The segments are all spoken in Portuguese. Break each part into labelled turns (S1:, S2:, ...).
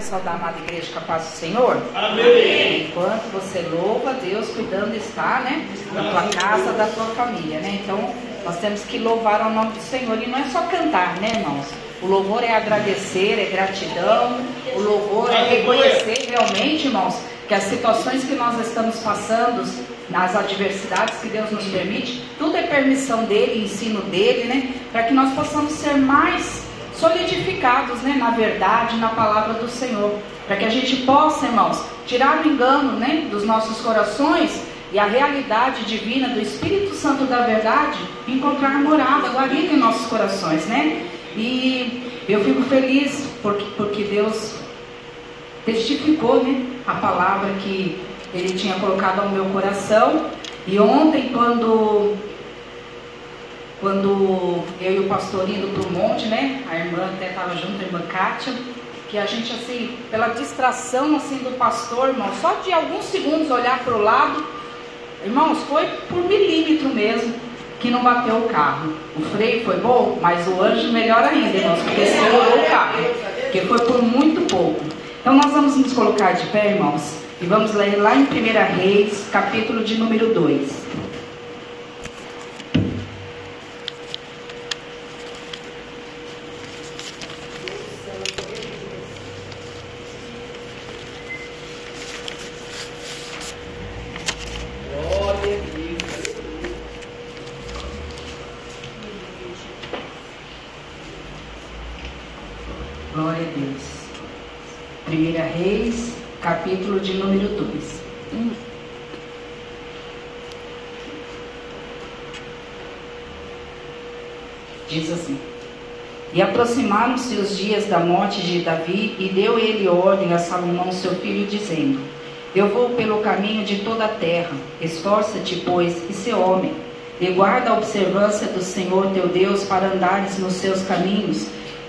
S1: Pode saudar a amada igreja com a paz do Senhor?
S2: Amém.
S1: Enquanto você louva, Deus cuidando está, né? Da tua casa, da tua família, né? Então, nós temos que louvar ao nome do Senhor. E não é só cantar, né, irmãos? O louvor é agradecer, é gratidão. O louvor é reconhecer realmente, irmãos, que as situações que nós estamos passando, nas adversidades que Deus nos permite, tudo é permissão dele, ensino dele, né? Para que nós possamos ser mais solidificados, né, na verdade, na palavra do Senhor, para que a gente possa, irmãos, tirar o engano, né, dos nossos corações e a realidade divina do Espírito Santo da verdade encontrar morada, guarida em nossos corações, né? E eu fico feliz porque, porque Deus testificou, né, a palavra que Ele tinha colocado ao meu coração. E ontem, quando quando eu e o pastor indo para o monte, né? A irmã até estava junto, a irmã Kátia, que a gente assim, pela distração assim do pastor, irmão, só de alguns segundos olhar para o lado, irmãos, foi por milímetro mesmo que não bateu o carro. O freio foi bom, mas o anjo melhor ainda, irmãos, porque segurou o carro, porque foi por muito pouco. Então nós vamos nos colocar de pé, irmãos, e vamos ler lá em 1 Reis, capítulo de número 2. Glória a Deus. 1 Reis, capítulo de número 2. Diz assim: E aproximaram-se os dias da morte de Davi, e deu ele ordem a Salomão, seu filho, dizendo: Eu vou pelo caminho de toda a terra. Esforça-te, pois, e se homem, e guarda a observância do Senhor teu Deus para andares nos seus caminhos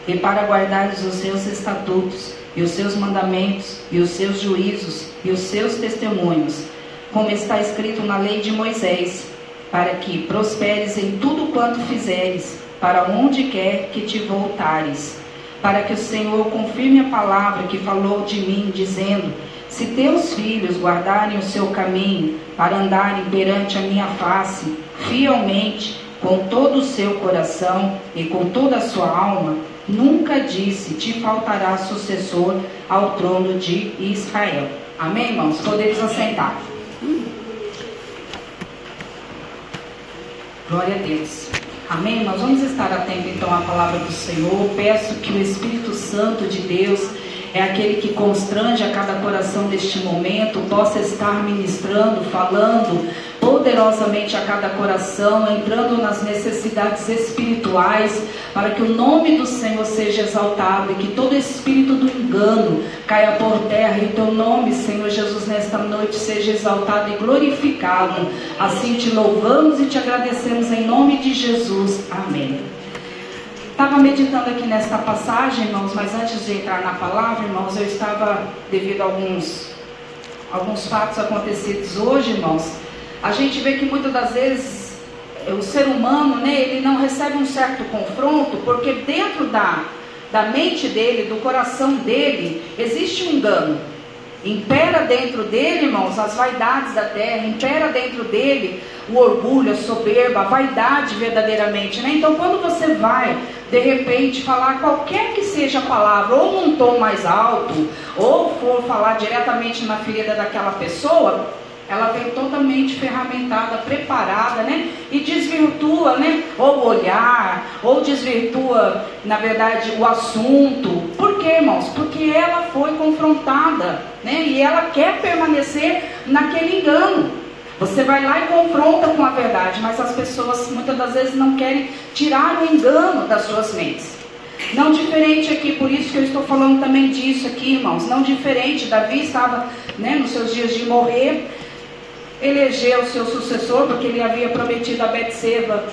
S1: e para guardares os seus estatutos, e os seus mandamentos, e os seus juízos, e os seus testemunhos, como está escrito na lei de Moisés, para que prosperes em tudo quanto fizeres, para onde quer que te voltares, para que o Senhor confirme a palavra que falou de mim, dizendo: Se teus filhos guardarem o seu caminho, para andarem perante a minha face, fielmente, com todo o seu coração e com toda a sua alma, nunca disse: Te faltará sucessor ao trono de Israel. Amém, irmãos? Podemos assentar. Glória a Deus. Amém? Nós vamos estar atentos então à palavra do Senhor. Peço que o Espírito Santo de Deus é aquele que constrange a cada coração deste momento, possa estar ministrando, falando poderosamente a cada coração, entrando nas necessidades espirituais, para que o nome do Senhor seja exaltado e que todo espírito do engano caia por terra e teu nome, Senhor Jesus, nesta noite seja exaltado e glorificado. Assim te louvamos e te agradecemos em nome de Jesus. Amém. Estava meditando aqui nesta passagem, irmãos, mas antes de entrar na palavra, irmãos, eu estava, devido a alguns, alguns fatos acontecidos hoje, irmãos, a gente vê que muitas das vezes o ser humano, né, ele não recebe um certo confronto, porque dentro da, da mente dele, do coração dele, existe um engano. Impera dentro dele, irmãos, as vaidades da terra, impera dentro dele o orgulho, a soberba, a vaidade verdadeiramente, né? Então, quando você vai, de repente, falar qualquer que seja a palavra, ou num tom mais alto, ou for falar diretamente na ferida daquela pessoa, ela vem totalmente ferramentada, preparada, né? E desvirtua, né? Ou o olhar, ou desvirtua, na verdade, o assunto. Por quê, irmãos? Porque ela foi confrontada, né? E ela quer permanecer naquele engano. Você vai lá e confronta com a verdade, mas as pessoas muitas das vezes não querem tirar o engano das suas mentes. Não diferente aqui, por isso que eu estou falando também disso aqui, irmãos. Não diferente, Davi estava né, nos seus dias de morrer, elegeu o seu sucessor, porque ele havia prometido a Betseba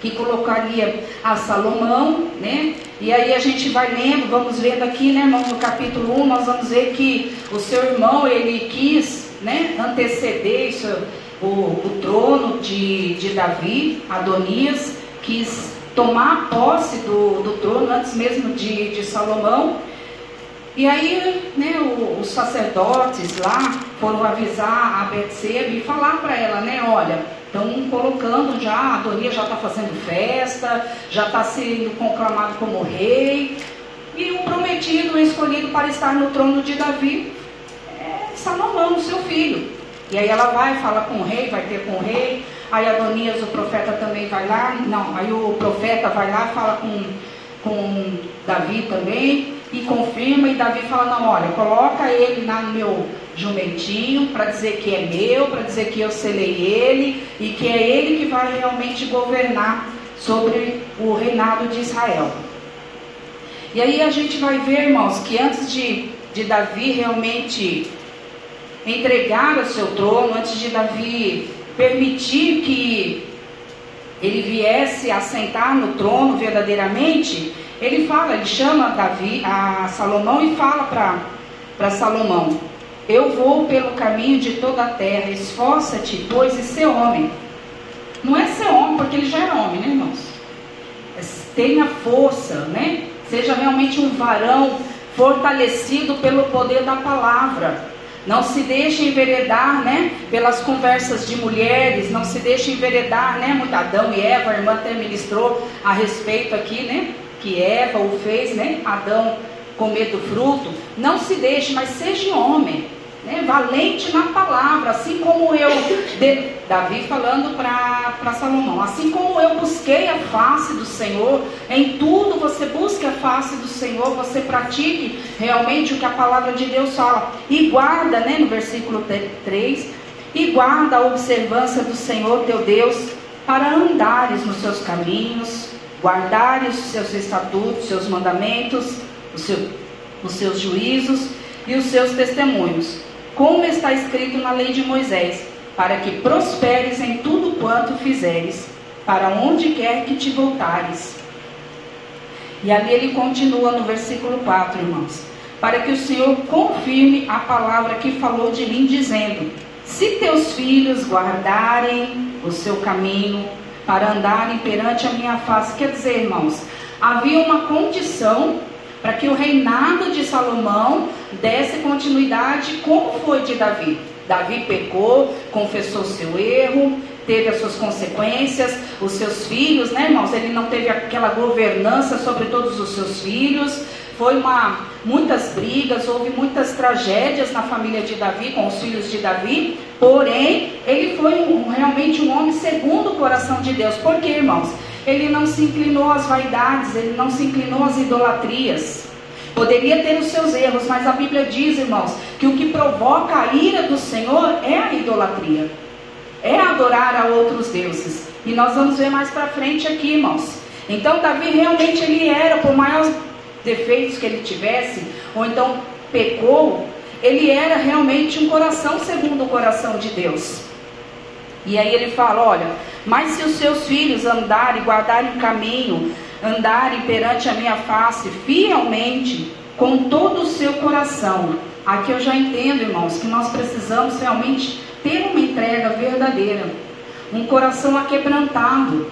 S1: que colocaria a Salomão, né? E aí a gente vai lendo, vamos vendo aqui, né, no capítulo 1, nós vamos ver que o seu irmão, ele quis, né, anteceder isso, o, o trono de, de Davi, Adonias, quis tomar posse do, do trono antes mesmo de, de Salomão. E aí, né, os sacerdotes lá foram avisar a Betseba e falar para ela, né, olha, estão colocando já, a Adonias já está fazendo festa, já está sendo conclamado como rei, e o prometido, escolhido para estar no trono de Davi é Salomão, seu filho. E aí ela vai, fala com o rei, vai ter com o rei. Aí Adonias, o profeta, também vai lá. Não, aí o profeta vai lá, fala com, com Davi também e confirma. E Davi fala: Não, olha, coloca ele lá no meu jumentinho para dizer que é meu, para dizer que eu selei ele e que é ele que vai realmente governar sobre o reinado de Israel. E aí a gente vai ver, irmãos, que antes de, de Davi realmente entregar o seu trono, antes de Davi permitir que ele viesse a sentar no trono verdadeiramente, ele fala, ele chama Davi, a Salomão e fala para Salomão: Eu vou pelo caminho de toda a terra, esforça-te, pois, e ser homem. Não é ser homem, porque ele já era homem, né, irmãos? É, tenha força, né? Seja realmente um varão fortalecido pelo poder da palavra. Não se deixe enveredar, né, pelas conversas de mulheres, não se deixe enveredar, né, muito Adão e Eva, a irmã até ministrou a respeito aqui, né, que Eva o fez, né, Adão comer do fruto. Não se deixe, mas seja homem né, valente na palavra, assim como eu, de, Davi falando para Salomão, assim como eu busquei a face do Senhor, em tudo você busque a face do Senhor, você pratique realmente o que a palavra de Deus fala, e guarda, né, no versículo 3, e guarda a observância do Senhor teu Deus, para andares nos seus caminhos, guardares os seus estatutos, seus mandamentos, os, os seus juízos e os seus testemunhos como está escrito na lei de Moisés, para que prosperes em tudo quanto fizeres, para onde quer que te voltares. E ali ele continua no versículo 4, irmãos. Para que o Senhor confirme a palavra que falou de mim, dizendo: Se teus filhos guardarem o seu caminho, para andarem perante a minha face. Quer dizer, irmãos, havia uma condição para que o reinado de Salomão desse continuidade como foi de Davi. Davi pecou, confessou seu erro, teve as suas consequências, os seus filhos, né, irmãos? Ele não teve aquela governança sobre todos os seus filhos. Foi uma muitas brigas, houve muitas tragédias na família de Davi com os filhos de Davi. Porém, ele foi um, realmente um homem segundo o coração de Deus. Por quê, irmãos? Ele não se inclinou às vaidades, ele não se inclinou às idolatrias. Poderia ter os seus erros, mas a Bíblia diz, irmãos, que o que provoca a ira do Senhor é a idolatria, é adorar a outros deuses. E nós vamos ver mais para frente aqui, irmãos. Então, Davi realmente ele era, por maiores defeitos que ele tivesse, ou então pecou, ele era realmente um coração segundo o coração de Deus. E aí ele fala: olha, mas se os seus filhos andarem, guardarem o caminho, andarem perante a minha face fielmente, com todo o seu coração. Aqui eu já entendo, irmãos, que nós precisamos realmente ter uma entrega verdadeira, um coração aquebrantado,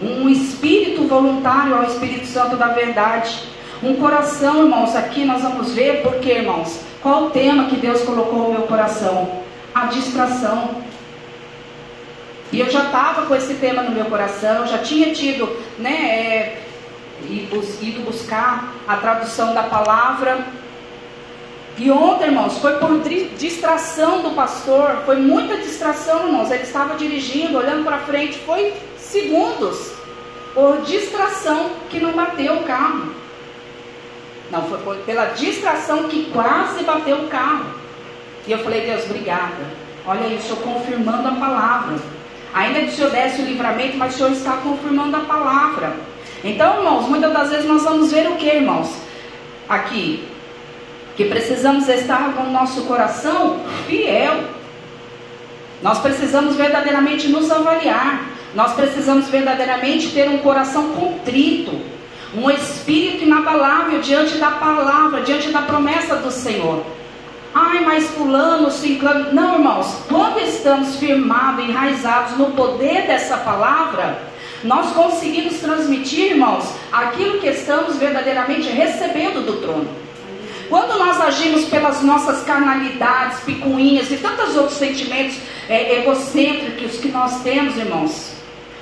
S1: um espírito voluntário ao Espírito Santo da verdade. Um coração, irmãos, aqui nós vamos ver, porque, irmãos, qual o tema que Deus colocou no meu coração? A distração. E eu já estava com esse tema no meu coração, já tinha tido, né, é, ido buscar a tradução da palavra. E ontem, irmãos, foi por distração do pastor, foi muita distração, irmãos. Ele estava dirigindo, olhando para frente, foi segundos, por distração que não bateu o carro. Não, foi pela distração que quase bateu o carro. E eu falei, Deus, obrigada. Olha isso, eu confirmando a palavra. Ainda que o Senhor desse o livramento, mas o Senhor está confirmando a palavra. Então, irmãos, muitas das vezes nós vamos ver o que, irmãos? Aqui. Que precisamos estar com o nosso coração fiel. Nós precisamos verdadeiramente nos avaliar. Nós precisamos verdadeiramente ter um coração contrito. Um espírito inabalável diante da palavra, diante da promessa do Senhor. Ai, mas fulano, ciclano. Não, irmãos. Quando estamos firmados, enraizados no poder dessa palavra, nós conseguimos transmitir, irmãos, aquilo que estamos verdadeiramente recebendo do trono. Quando nós agimos pelas nossas carnalidades, picuinhas e tantos outros sentimentos é, egocêntricos que nós temos, irmãos,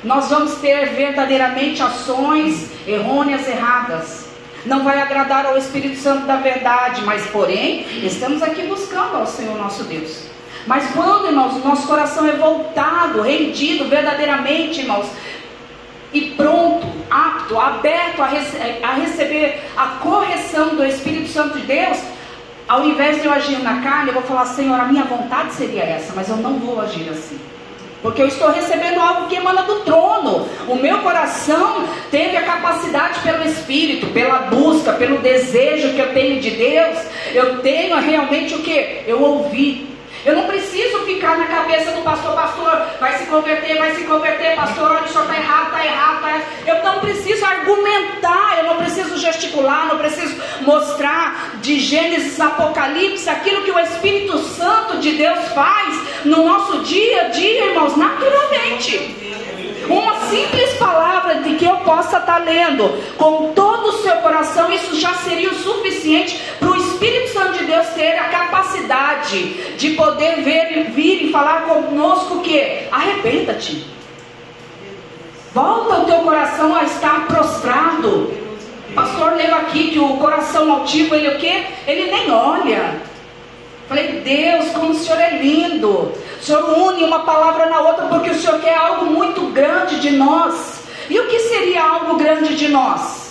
S1: nós vamos ter verdadeiramente ações errôneas, erradas. Não vai agradar ao Espírito Santo da verdade, mas porém, estamos aqui buscando ao Senhor nosso Deus. Mas quando, irmãos, o nosso coração é voltado, rendido verdadeiramente, irmãos, e pronto, apto, aberto a, rece a receber a correção do Espírito Santo de Deus, ao invés de eu agir na carne, eu vou falar, Senhor, a minha vontade seria essa, mas eu não vou agir assim. Porque eu estou recebendo algo que emana do trono. O meu coração teve a capacidade pelo Espírito, pela busca, pelo desejo que eu tenho de Deus. Eu tenho realmente o que? Eu ouvi eu não preciso ficar na cabeça do pastor, pastor, vai se converter, vai se converter, pastor, olha, o senhor está errado, está errado, está errado. Eu não preciso argumentar, eu não preciso gesticular, não preciso mostrar de Gênesis Apocalipse aquilo que o Espírito Santo de Deus faz no nosso dia a dia, irmãos, naturalmente. Uma simples palavra de que eu possa estar lendo com todo o seu coração, isso já seria o suficiente para o Espírito Santo de Deus ter a capacidade de poder ver, vir e falar conosco que arrependa-te. Volta o teu coração a estar prostrado. O pastor leu aqui que o coração altivo, ele o quê? Ele nem olha. Falei, Deus, como o Senhor é lindo. O Senhor une uma palavra na outra porque o Senhor quer algo muito grande de nós. E o que seria algo grande de nós?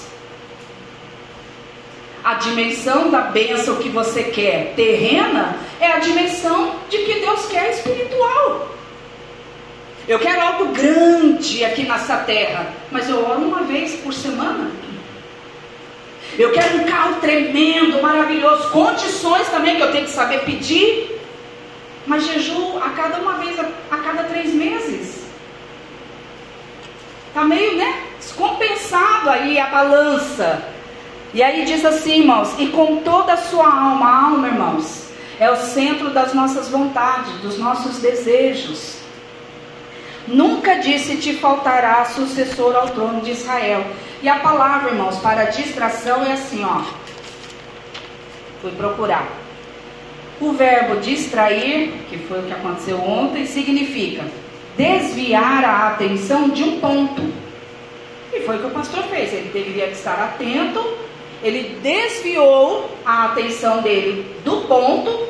S1: A dimensão da bênção que você quer terrena é a dimensão de que Deus quer espiritual. Eu quero algo grande aqui nessa terra, mas eu oro uma vez por semana. Eu quero um carro tremendo, maravilhoso, condições também que eu tenho que saber pedir. Mas jejum a cada uma vez, a, a cada três meses. Está meio, né? Descompensado aí a balança. E aí diz assim, irmãos, e com toda a sua alma, a alma, irmãos, é o centro das nossas vontades, dos nossos desejos. Nunca disse te faltará sucessor ao trono de Israel. E a palavra, irmãos, para distração é assim, ó. Fui procurar. O verbo distrair, que foi o que aconteceu ontem, significa desviar a atenção de um ponto. E foi o que o pastor fez. Ele deveria estar atento, ele desviou a atenção dele do ponto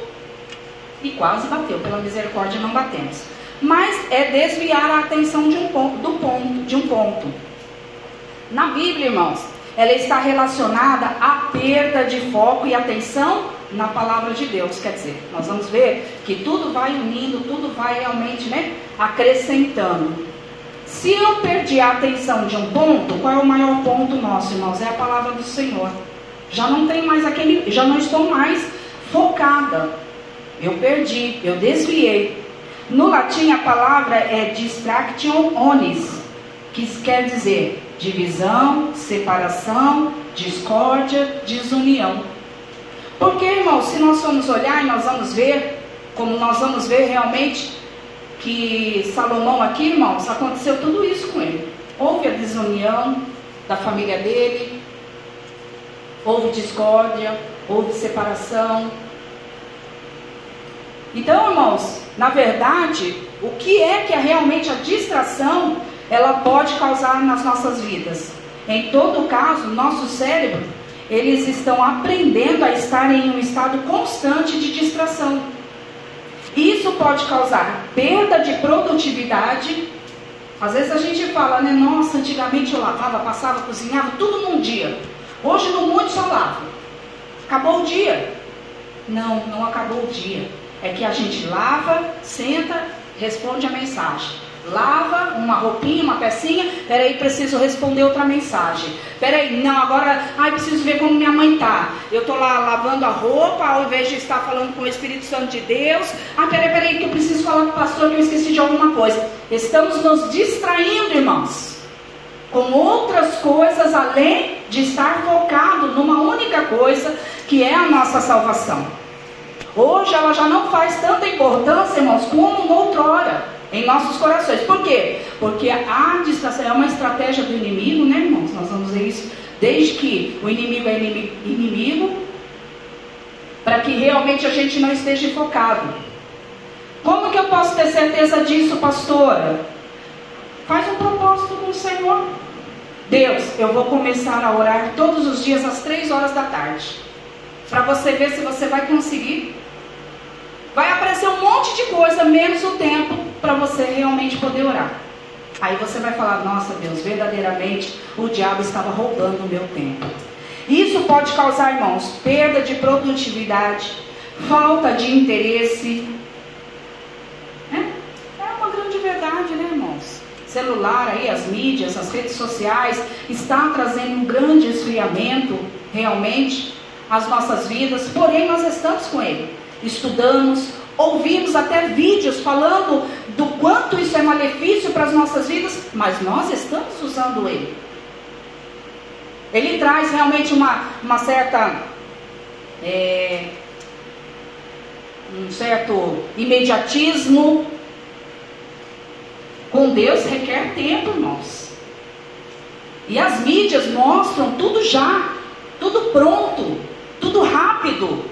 S1: e quase bateu. Pela misericórdia não batemos. Mas é desviar a atenção de um ponto, do ponto, de um ponto. Na Bíblia, irmãos, ela está relacionada à perda de foco e atenção na palavra de Deus. Quer dizer, nós vamos ver que tudo vai unindo, tudo vai realmente né, acrescentando. Se eu perdi a atenção de um ponto, qual é o maior ponto nosso, irmãos? É a palavra do Senhor. Já não tem mais aquele, já não estou mais focada. Eu perdi, eu desviei. No latim a palavra é distraction onis, que quer dizer divisão, separação, discórdia, desunião. Porque, irmãos, se nós formos olhar e nós vamos ver, como nós vamos ver realmente, que Salomão aqui, irmãos, aconteceu tudo isso com ele. Houve a desunião da família dele, houve discórdia, houve separação. Então, irmãos, na verdade, o que é que é realmente a distração ela pode causar nas nossas vidas. Em todo caso, nosso cérebro, eles estão aprendendo a estar em um estado constante de distração. Isso pode causar perda de produtividade. Às vezes a gente fala, né? Nossa, antigamente eu lavava, passava, cozinhava, tudo num dia. Hoje no mundo só lavo. Acabou o dia. Não, não acabou o dia. É que a gente lava, senta, responde a mensagem lava uma roupinha, uma pecinha, peraí, preciso responder outra mensagem. Peraí, não, agora, ai, preciso ver como minha mãe tá. Eu tô lá lavando a roupa, ao invés de estar falando com o Espírito Santo de Deus. Ah, peraí, peraí, que eu preciso falar com o pastor que eu esqueci de alguma coisa. Estamos nos distraindo, irmãos, com outras coisas além de estar focado numa única coisa, que é a nossa salvação. Hoje ela já não faz tanta importância, irmãos, como noutrora em nossos corações. Por quê? Porque a distração é uma estratégia do inimigo, né, irmãos? Nós vamos ver isso desde que o inimigo é inimigo, para que realmente a gente não esteja focado. Como que eu posso ter certeza disso, pastora? Faz um propósito com o Senhor. Deus, eu vou começar a orar todos os dias às três horas da tarde. Para você ver se você vai conseguir. Vai aparecer um monte de coisa, menos o tempo, para você realmente poder orar. Aí você vai falar: Nossa Deus, verdadeiramente o diabo estava roubando o meu tempo. Isso pode causar, irmãos, perda de produtividade, falta de interesse. É, é uma grande verdade, né, irmãos? Celular aí, as mídias, as redes sociais, está trazendo um grande esfriamento, realmente, às nossas vidas, porém nós estamos com ele. Estudamos, ouvimos até vídeos falando do quanto isso é malefício para as nossas vidas, mas nós estamos usando ele. Ele traz realmente uma, uma certa. É, um certo imediatismo. Com Deus requer tempo, irmãos. E as mídias mostram tudo já, tudo pronto, tudo rápido.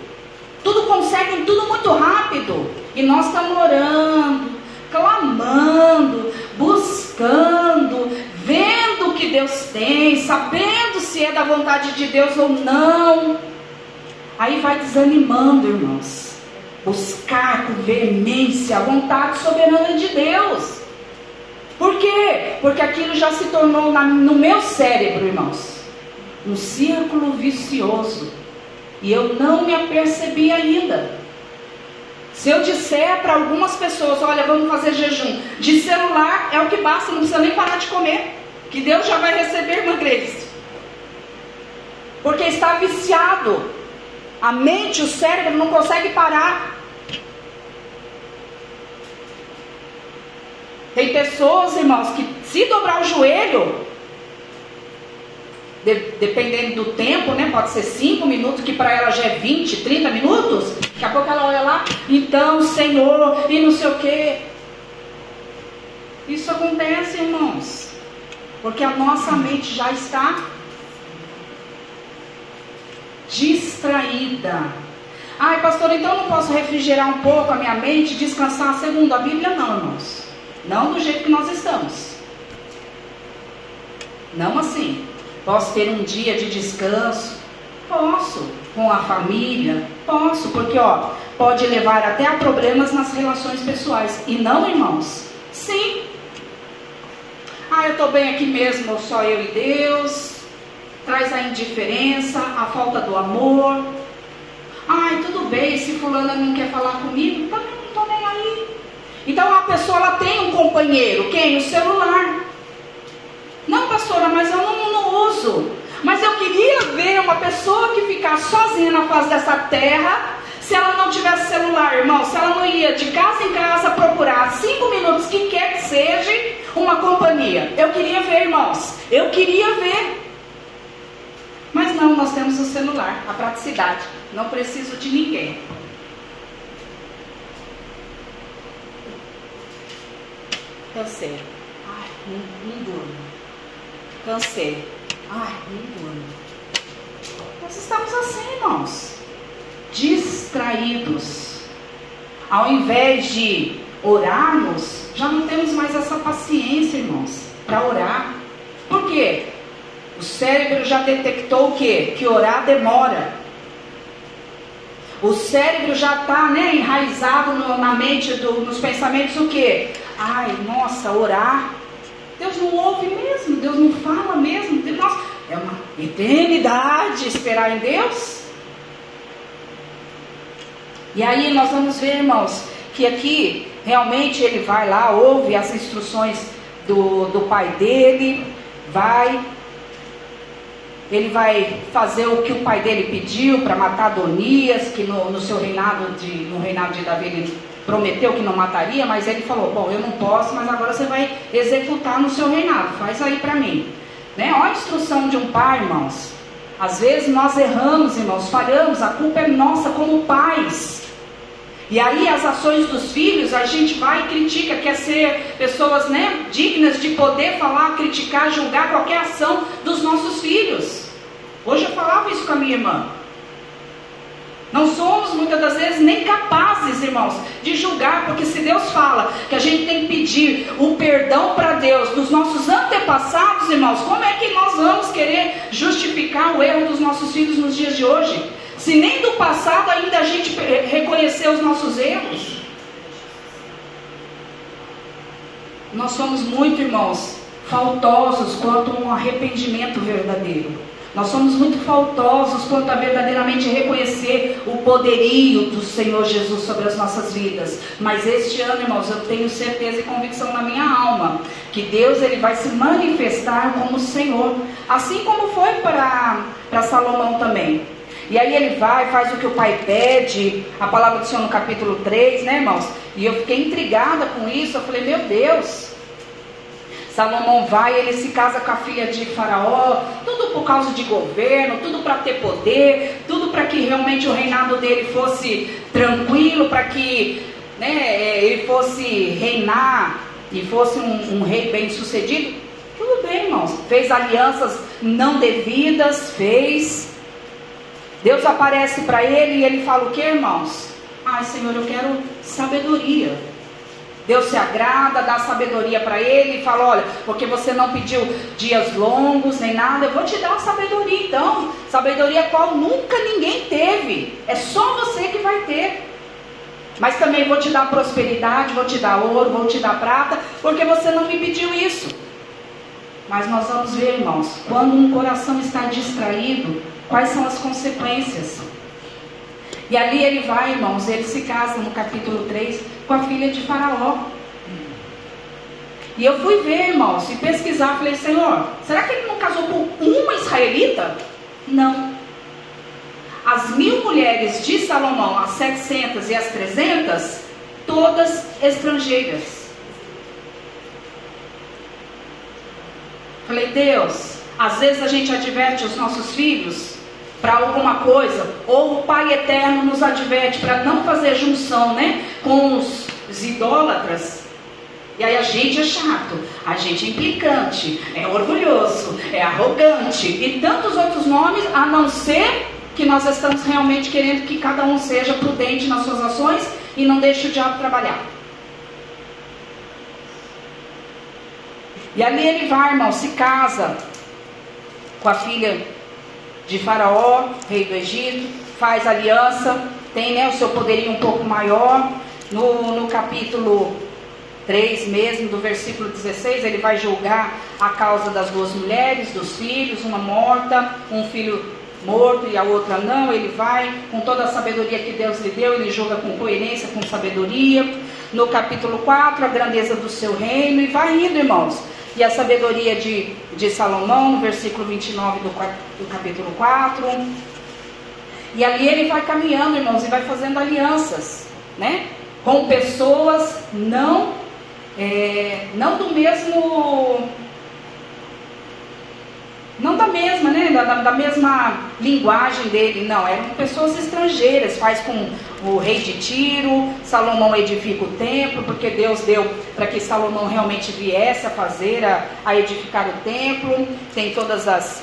S1: Tudo conseguem tudo muito rápido. E nós estamos orando, clamando, buscando, vendo o que Deus tem, sabendo se é da vontade de Deus ou não. Aí vai desanimando, irmãos. Buscar com veemência a vontade soberana de Deus. Por quê? Porque aquilo já se tornou na, no meu cérebro, irmãos, um círculo vicioso. E eu não me apercebi ainda. Se eu disser para algumas pessoas, olha, vamos fazer jejum, de celular é o que basta, não precisa nem parar de comer, que Deus já vai receber, irmã Grace. Porque está viciado. A mente, o cérebro não consegue parar. Tem pessoas, irmãos, que se dobrar o joelho, de, dependendo do tempo, né? Pode ser 5 minutos, que para ela já é 20, 30 minutos. Daqui a pouco ela olha lá, então, Senhor, e não sei o quê. Isso acontece, irmãos. Porque a nossa mente já está distraída. Ai, pastor, então eu não posso refrigerar um pouco a minha mente, descansar? Segundo a Bíblia, não, irmãos. Não do jeito que nós estamos. Não assim. Posso ter um dia de descanso? Posso. Com a família? Posso, porque ó, pode levar até a problemas nas relações pessoais. E não, irmãos? Sim. Ah, eu estou bem aqui mesmo, só eu e Deus. Traz a indiferença, a falta do amor. Ai, tudo bem, se fulana não quer falar comigo, também não estou nem aí. Então a pessoa ela tem um companheiro, quem? O celular. Não, pastora, mas eu não, não uso. Mas eu queria ver uma pessoa que ficasse sozinha na face dessa terra, se ela não tivesse celular, irmão, se ela não ia de casa em casa procurar cinco minutos, que quer que seja, uma companhia. Eu queria ver, irmãos. Eu queria ver. Mas não, nós temos o celular, a praticidade. Não preciso de ninguém. Cansei. Ai, não, não durmo. Cansei. Ai, nem durmo. Nós estamos assim, irmãos. Distraídos. Ao invés de orarmos, já não temos mais essa paciência, irmãos, para orar. Por quê? O cérebro já detectou o quê? Que orar demora. O cérebro já está né, enraizado no, na mente, do, nos pensamentos o quê? Ai, nossa, orar Deus não ouve mesmo, Deus não fala mesmo. Deus, nossa, é uma eternidade esperar em Deus. E aí nós vamos ver, irmãos, que aqui realmente ele vai lá, ouve as instruções do, do pai dele, vai, ele vai fazer o que o pai dele pediu para matar Adonias, que no, no seu reinado de, no reinado de Davi ele prometeu que não mataria, mas ele falou: Bom, eu não posso, mas agora você vai executar no seu reinado, faz aí para mim. Né? Olha a instrução de um pai, irmãos. Às vezes nós erramos, irmãos, falhamos, a culpa é nossa como pais. E aí as ações dos filhos, a gente vai e critica, quer ser pessoas né, dignas de poder falar, criticar, julgar qualquer ação dos nossos filhos. Hoje eu falava isso com a minha irmã. Não somos muitas das vezes nem capazes, irmãos, de julgar, porque se Deus fala que a gente tem que pedir o perdão para Deus dos nossos antepassados, irmãos, como é que nós vamos querer justificar o erro dos nossos filhos nos dias de hoje? Se nem do passado ainda a gente reconheceu os nossos erros. Nós somos muito, irmãos, faltosos quanto a um arrependimento verdadeiro. Nós somos muito faltosos quanto a verdadeiramente reconhecer o poderio do Senhor Jesus sobre as nossas vidas. Mas este ano, irmãos, eu tenho certeza e convicção na minha alma que Deus ele vai se manifestar como Senhor, assim como foi para, para Salomão também. E aí ele vai, faz o que o pai pede, a palavra do Senhor no capítulo 3, né, irmãos? E eu fiquei intrigada com isso, eu falei, meu Deus, Salomão vai, ele se casa com a filha de Faraó, tudo por causa de governo, tudo para ter poder, tudo para que realmente o reinado dele fosse tranquilo, para que né, ele fosse reinar e fosse um, um rei bem sucedido. Tudo bem, irmãos. Fez alianças não devidas, fez. Deus aparece para ele e ele fala o que, irmãos? Ai, Senhor, eu quero sabedoria. Deus se agrada, dá sabedoria para ele e fala: Olha, porque você não pediu dias longos nem nada, eu vou te dar sabedoria então. Sabedoria qual nunca ninguém teve, é só você que vai ter. Mas também vou te dar prosperidade, vou te dar ouro, vou te dar prata, porque você não me pediu isso. Mas nós vamos ver, irmãos, quando um coração está distraído, quais são as consequências. E ali ele vai, irmãos, ele se casa no capítulo 3 com a filha de Faraó. E eu fui ver, irmãos, e pesquisar, falei, Senhor, será que ele não casou com uma israelita? Não. As mil mulheres de Salomão, as 700 e as 300, todas estrangeiras. Falei, Deus, às vezes a gente adverte os nossos filhos para alguma coisa, ou o Pai Eterno nos adverte para não fazer junção né, com os, os idólatras. E aí a gente é chato, a gente é implicante, é orgulhoso, é arrogante e tantos outros nomes, a não ser que nós estamos realmente querendo que cada um seja prudente nas suas ações e não deixe o diabo trabalhar. E ali ele vai, irmão, se casa com a filha de Faraó, rei do Egito, faz aliança, tem né, o seu poderio um pouco maior. No, no capítulo 3 mesmo, do versículo 16, ele vai julgar a causa das duas mulheres, dos filhos, uma morta, um filho morto e a outra não. Ele vai, com toda a sabedoria que Deus lhe deu, ele julga com coerência, com sabedoria. No capítulo 4, a grandeza do seu reino, e vai indo, irmãos e a sabedoria de, de Salomão, no versículo 29 do, do capítulo 4. E ali ele vai caminhando, irmãos, e vai fazendo alianças, né? Com pessoas não, é, não do mesmo não da mesma, né? Da, da, mesma linguagem dele, não. Eram pessoas estrangeiras. Faz com o rei de Tiro, Salomão edifica o templo, porque Deus deu para que Salomão realmente viesse a fazer, a, a edificar o templo. Tem todas as.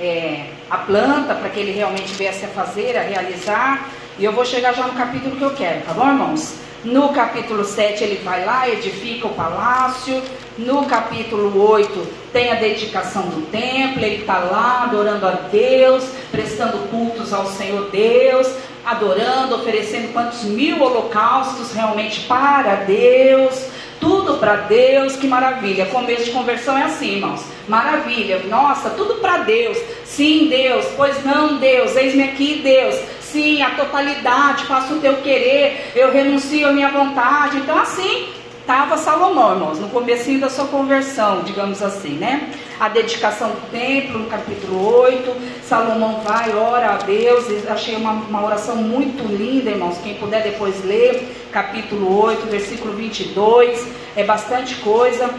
S1: É, a planta para que ele realmente viesse a fazer, a realizar. E eu vou chegar já no capítulo que eu quero, tá bom, irmãos? No capítulo 7 ele vai lá, edifica o palácio. No capítulo 8 tem a dedicação do templo, ele está lá adorando a Deus, prestando cultos ao Senhor Deus, adorando, oferecendo quantos mil holocaustos realmente para Deus, tudo para Deus, que maravilha. Começo de conversão é assim, irmãos. Maravilha, nossa, tudo para Deus. Sim, Deus, pois não, Deus, eis-me aqui, Deus. Sim, a totalidade, faço o teu querer, eu renuncio à minha vontade. Então, assim, estava Salomão, irmãos, no começo da sua conversão, digamos assim, né? A dedicação do templo, no capítulo 8, Salomão vai, ora a Deus, achei uma, uma oração muito linda, irmãos, quem puder depois ler, capítulo 8, versículo 22, é bastante coisa.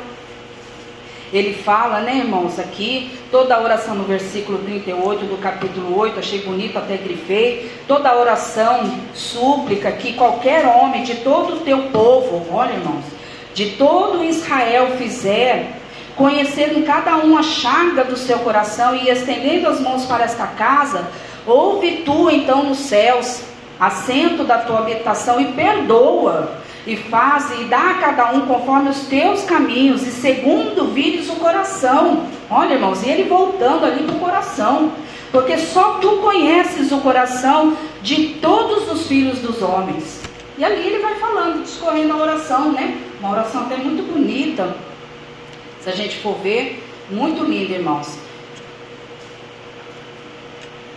S1: Ele fala, né, irmãos, aqui, toda a oração no versículo 38 do capítulo 8, achei bonito, até grifei. Toda a oração, súplica que qualquer homem de todo o teu povo, olha, irmãos, de todo Israel fizer, conhecendo cada um a chaga do seu coração e estendendo as mãos para esta casa, Ouve tu então nos céus, assento da tua habitação, e perdoa, e faz e dá a cada um conforme os teus caminhos, e segundo vires o coração. Olha, irmãos, e ele voltando ali para o coração, porque só tu conheces o coração de todos os filhos dos homens. E ali ele vai falando, discorrendo a oração, né? Uma oração até muito bonita. Se a gente for ver, muito linda, irmãos.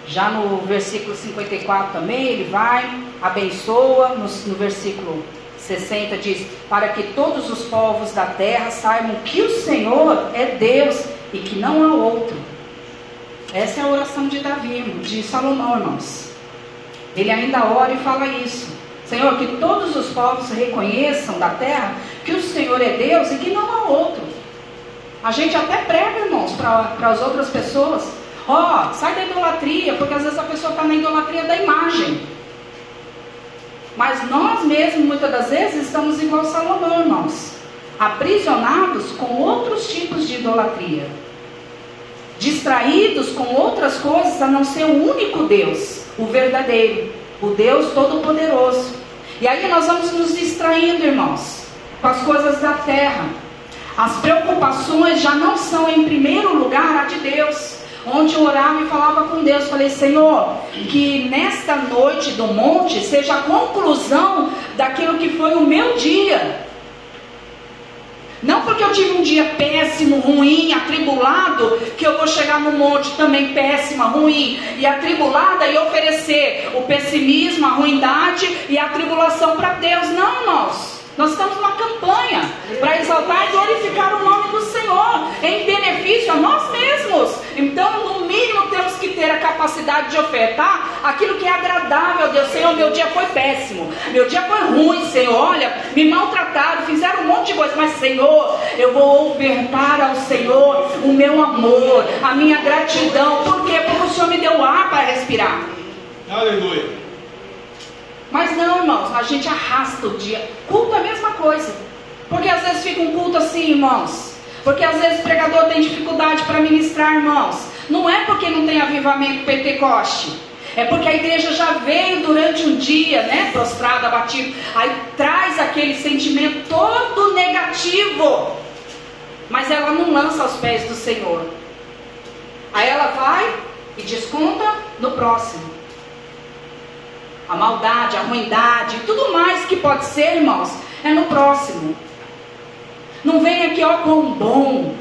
S1: Já no versículo 54 também, ele vai, abençoa, no, no versículo 60 diz: Para que todos os povos da terra saibam que o Senhor é Deus e que não há outro. Essa é a oração de Davi, de Salomão, irmãos. Ele ainda ora e fala isso. Senhor, que todos os povos reconheçam da terra que o Senhor é Deus e que não há outro. A gente até prega, irmãos, para as outras pessoas. Ó, oh, sai da idolatria, porque às vezes a pessoa está na idolatria da imagem. Mas nós mesmos, muitas das vezes, estamos igual Salomão, irmãos. Aprisionados com outros tipos de idolatria. Distraídos com outras coisas a não ser o único Deus, o verdadeiro, o Deus Todo-Poderoso. E aí nós vamos nos distraindo, irmãos, com as coisas da terra. As preocupações já não são em primeiro lugar a de Deus. Ontem eu orava e falava com Deus, falei, Senhor, que nesta noite do monte seja a conclusão daquilo que foi o meu dia. Não porque eu tive um dia péssimo, ruim, atribulado, que eu vou chegar no monte também péssima, ruim e atribulada e oferecer o pessimismo, a ruindade e a tribulação para Deus. Não, irmãos. Nós estamos numa campanha para exaltar e glorificar o nome do Senhor em benefício a nós mesmos. Então, no mínimo, temos que ter a capacidade de ofertar aquilo que é agradável a Deus. Senhor, meu dia foi péssimo, meu dia foi ruim, Senhor. Olha, me maltrataram, fizeram um monte de coisa, mas, Senhor, eu vou ofertar ao Senhor o meu amor, a minha gratidão. Por quê? Porque o Senhor me deu ar para respirar.
S2: Aleluia.
S1: Mas não, irmãos, a gente arrasta o dia. Culto é a mesma coisa. Porque às vezes fica um culto assim, irmãos. Porque às vezes o pregador tem dificuldade para ministrar, irmãos. Não é porque não tem avivamento Pentecoste. É porque a igreja já veio durante um dia, né? Prostrada, abatido. Aí traz aquele sentimento todo negativo. Mas ela não lança aos pés do Senhor. Aí ela vai e desconta no próximo a maldade, a ruindade, tudo mais que pode ser, irmãos, é no próximo. Não vem aqui, ó, quão bom,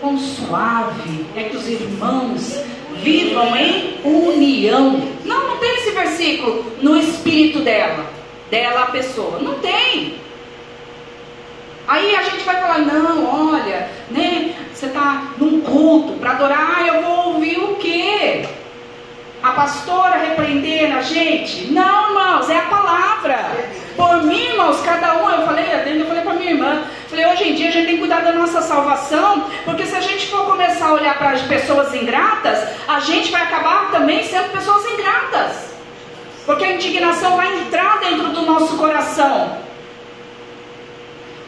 S1: quão suave é que os irmãos vivam em união. Não, não tem esse versículo no espírito dela, dela a pessoa. Não tem. Aí a gente vai falar, não, olha, né? Você está num culto para adorar, ah, eu vou ouvir o quê? A pastora repreender a gente. Não, irmãos, é a palavra. Por mim, irmãos, cada um, eu falei, eu falei para minha irmã, falei, hoje em dia a gente tem que cuidar da nossa salvação, porque se a gente for começar a olhar para as pessoas ingratas, a gente vai acabar também sendo pessoas ingratas. Porque a indignação vai entrar dentro do nosso coração.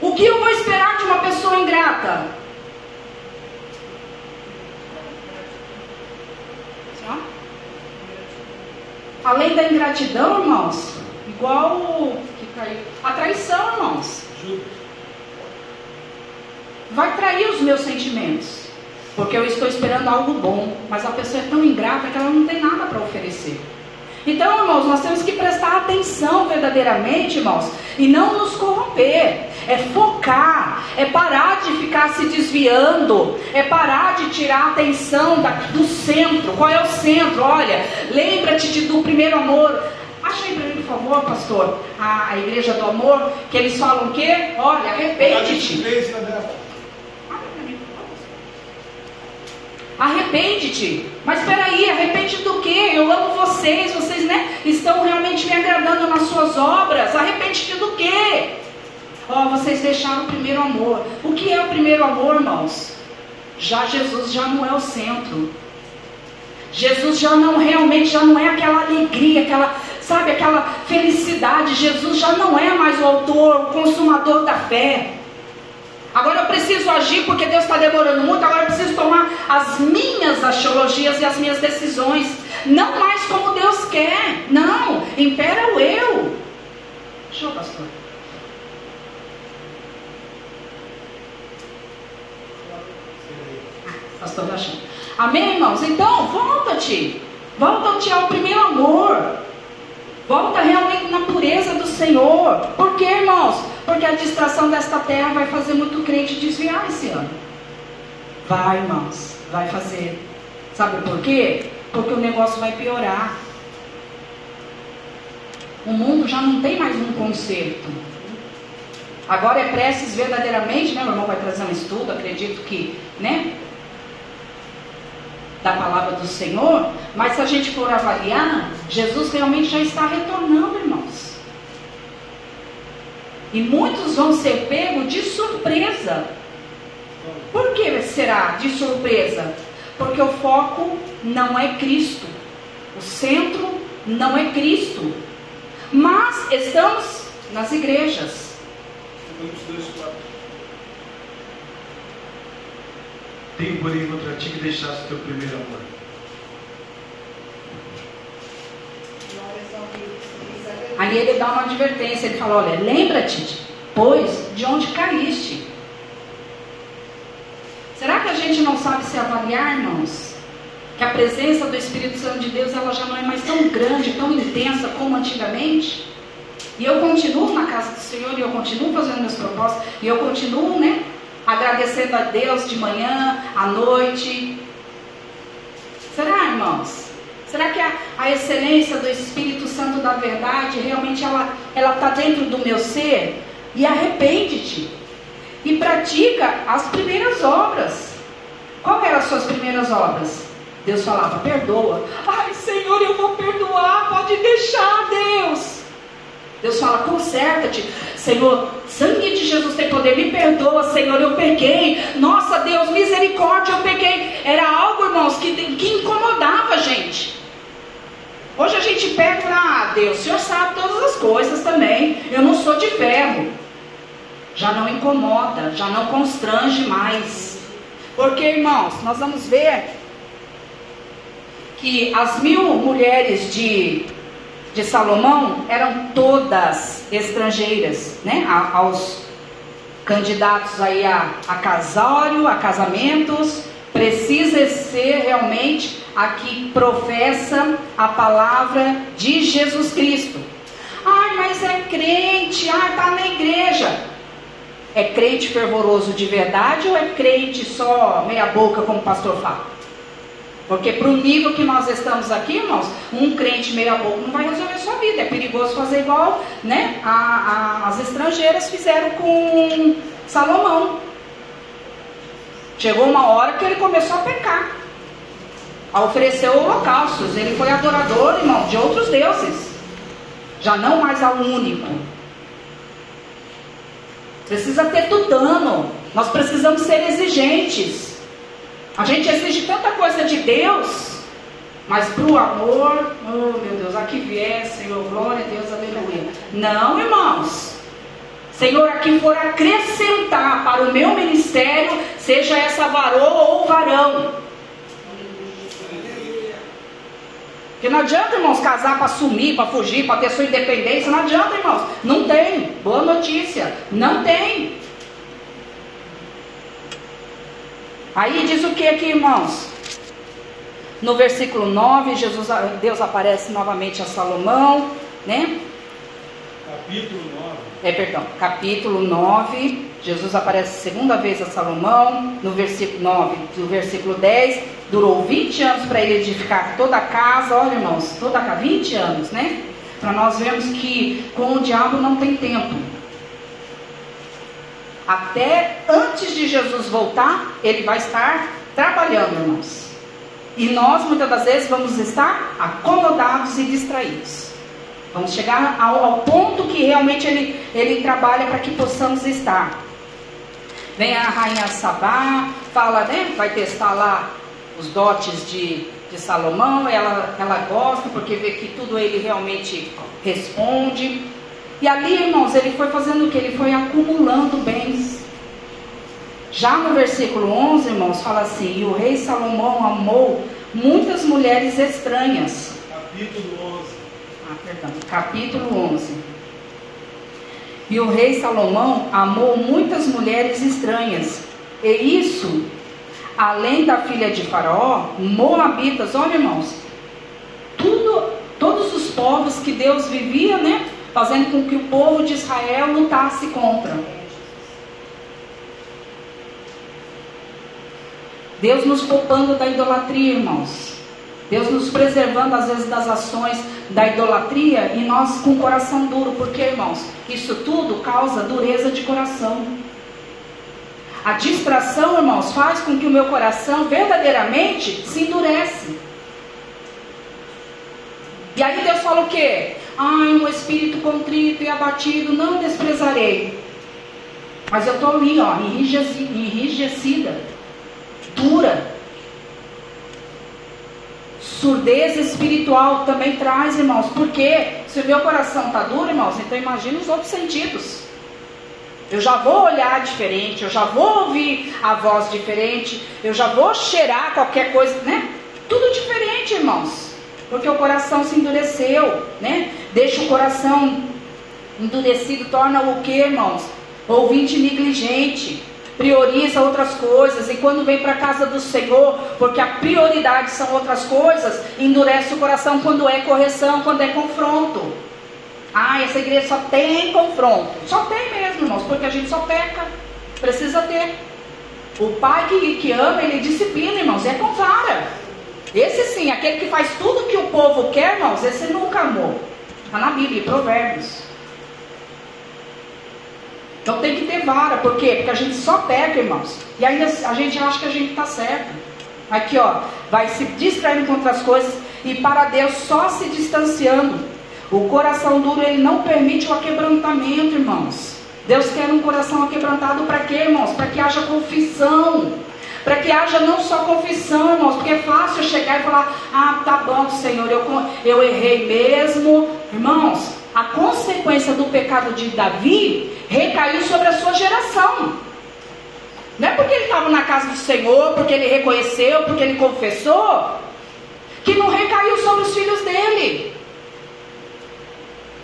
S1: O que eu vou esperar de uma pessoa ingrata? Além da ingratidão, irmãos, igual que caiu, a traição, irmãos. Vai trair os meus sentimentos. Porque eu estou esperando algo bom, mas a pessoa é tão ingrata que ela não tem nada para oferecer. Então, irmãos, nós temos que prestar atenção verdadeiramente, irmãos, e não nos corromper. É focar, é parar de ficar se desviando, é parar de tirar a atenção da, do centro. Qual é o centro? Olha, lembra-te do primeiro amor. Acha aí para mim, por favor, pastor, a, a igreja do amor, que eles falam o quê? Olha, arrepende-te. Arrepende-te. Mas espera aí, arrepende do quê? Eu amo vocês, vocês né, estão realmente me agradando nas suas obras. Arrepende-te do quê? Ó, oh, vocês deixaram o primeiro amor. O que é o primeiro amor, irmãos? Já Jesus já não é o centro. Jesus já não realmente já não é aquela alegria, aquela, sabe, aquela felicidade. Jesus já não é mais o autor, o consumador da fé. Agora eu preciso agir porque Deus está demorando muito. Agora eu preciso tomar as minhas axiologias e as minhas decisões. Não mais como Deus quer. Não, impera o eu. Show, pastor. Pastor Rachão. Amém, irmãos? Então, volta-te. Volta-te ao primeiro amor. Volta realmente na pureza do Senhor. Por quê, irmãos? Porque a distração desta terra vai fazer muito crente desviar esse ano. Vai, irmãos. Vai fazer. Sabe por quê? Porque o negócio vai piorar. O mundo já não tem mais um conserto. Agora é preces verdadeiramente, né? O irmão vai trazer um estudo, acredito que, né? Da palavra do Senhor, mas se a gente for avaliar, Jesus realmente já está retornando, irmãos. E muitos vão ser pegos de surpresa. Por que será de surpresa? Porque o foco não é Cristo. O centro não é Cristo. Mas estamos nas igrejas.
S2: Tenho, porém, contra ti que deixaste o teu primeiro amor.
S1: Aí ele dá uma advertência, ele fala, olha, lembra-te, pois, de onde caíste. Será que a gente não sabe se avaliar, irmãos? Que a presença do Espírito Santo de Deus, ela já não é mais tão grande, tão intensa como antigamente? E eu continuo na casa do Senhor, e eu continuo fazendo meus propósitos, e eu continuo, né, agradecendo a Deus de manhã, à noite. Será, irmãos? Será que a, a excelência do Espírito Santo da verdade realmente ela ela está dentro do meu ser? E arrepende-te e pratica as primeiras obras. Qual eram as suas primeiras obras? Deus falava, perdoa. Ai, Senhor, eu vou perdoar, pode deixar, Deus. Deus fala, conserta-te. Senhor, sangue de Jesus tem poder, me perdoa, Senhor, eu peguei. Nossa, Deus, misericórdia, eu peguei. Era algo, irmãos, que, que incomodava a gente. Hoje a gente pega e fala, ah, Deus, o Senhor sabe todas as coisas também. Eu não sou de ferro. Já não incomoda, já não constrange mais. Porque, irmãos, nós vamos ver que as mil mulheres de de Salomão eram todas estrangeiras, né? A, aos candidatos aí a, a casório, a casamentos, precisa ser realmente a que professa a palavra de Jesus Cristo. Ai, mas é crente, ai, tá na igreja. É crente fervoroso de verdade ou é crente só meia boca, como o pastor fala? Porque para o nível que nós estamos aqui, irmãos, um crente meia boca não vai resolver a sua vida. É perigoso fazer igual né, a, a, as estrangeiras fizeram com Salomão. Chegou uma hora que ele começou a pecar. A oferecer holocaustos. Ele foi adorador, irmão, de outros deuses. Já não mais ao único. Precisa ter tutano. Nós precisamos ser exigentes. A gente exige tanta coisa de Deus, mas para o amor, oh meu Deus, aqui vier, Senhor, glória a Deus, aleluia. Não, irmãos. Senhor, aqui for acrescentar para o meu ministério, seja essa varoa ou varão. Porque não adianta, irmãos, casar para sumir, para fugir, para ter sua independência. Não adianta, irmãos. Não tem. Boa notícia. Não tem. Aí diz o que aqui, irmãos? No versículo 9, Jesus, Deus aparece novamente a Salomão, né?
S2: Capítulo 9.
S1: É, perdão, capítulo 9, Jesus aparece segunda vez a Salomão, no versículo 9, no versículo 10, durou 20 anos para ele edificar toda a casa, olha irmãos, toda a casa, 20 anos, né? Para nós vermos que com o diabo não tem tempo. Até antes de Jesus voltar, ele vai estar trabalhando, irmãos. E nós muitas das vezes vamos estar acomodados e distraídos. Vamos chegar ao, ao ponto que realmente ele, ele trabalha para que possamos estar. Vem a rainha Sabá, fala, né? Vai testar lá os dotes de, de Salomão. Ela, ela gosta porque vê que tudo ele realmente responde. E ali, irmãos, ele foi fazendo o que? Ele foi acumulando bens. Já no versículo 11, irmãos, fala assim: E o rei Salomão amou muitas mulheres estranhas
S2: Capítulo 11.
S1: Ah, perdão. Capítulo 11. E o rei Salomão amou muitas mulheres estranhas. E isso, além da filha de Faraó, Moabitas, olha irmãos, tudo, todos os povos que Deus vivia, né? Fazendo com que o povo de Israel lutasse contra. Deus nos poupando da idolatria, irmãos. Deus nos preservando às vezes das ações da idolatria e nós com o coração duro, porque, irmãos, isso tudo causa dureza de coração. A distração, irmãos, faz com que o meu coração verdadeiramente se endurece. E aí Deus fala o quê? Ai, um espírito contrito e abatido não desprezarei. Mas eu estou ali, ó, enrijecida, dura. Surdez espiritual também traz, irmãos. Porque se o meu coração está duro, irmãos, então imagine os outros sentidos. Eu já vou olhar diferente, eu já vou ouvir a voz diferente, eu já vou cheirar qualquer coisa, né? Tudo diferente, irmãos. Porque o coração se endureceu, né? Deixa o coração endurecido, torna o que, irmãos? Ouvinte negligente prioriza outras coisas e quando vem para a casa do Senhor, porque a prioridade são outras coisas, endurece o coração quando é correção, quando é confronto. Ah, essa igreja só tem confronto. Só tem mesmo, irmãos, porque a gente só peca. Precisa ter. O pai que, que ama, ele disciplina, irmãos, é com vara. Esse sim, aquele que faz tudo que o povo quer, irmãos, esse nunca amou. Está na Bíblia, Provérbios. Então tem que ter vara, por quê? Porque a gente só peca, irmãos. E ainda a gente acha que a gente está certo. Aqui, ó, vai se distraindo com outras coisas e para Deus só se distanciando. O coração duro, ele não permite o aquebrantamento, irmãos. Deus quer um coração aquebrantado para quê, irmãos? Para que haja confissão. Para que haja não só confissão, irmãos, porque é fácil chegar e falar: Ah, tá bom, Senhor, eu, eu errei mesmo. Irmãos, a consequência do pecado de Davi recaiu sobre a sua geração. Não é porque ele estava na casa do Senhor, porque ele reconheceu, porque ele confessou, que não recaiu sobre os filhos dele.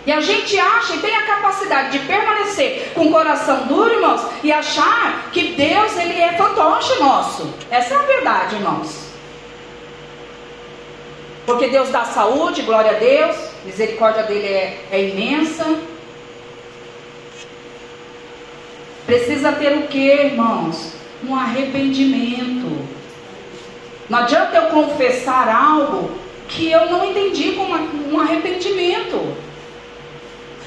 S1: E a gente acha e tem a capacidade de permanecer com o coração duro, irmãos, e achar que Deus ele é fantoche nosso. Essa é a verdade, irmãos. Porque Deus dá saúde, glória a Deus, misericórdia dele é, é imensa. Precisa ter o que, irmãos? Um arrependimento. Não adianta eu confessar algo que eu não entendi como um arrependimento.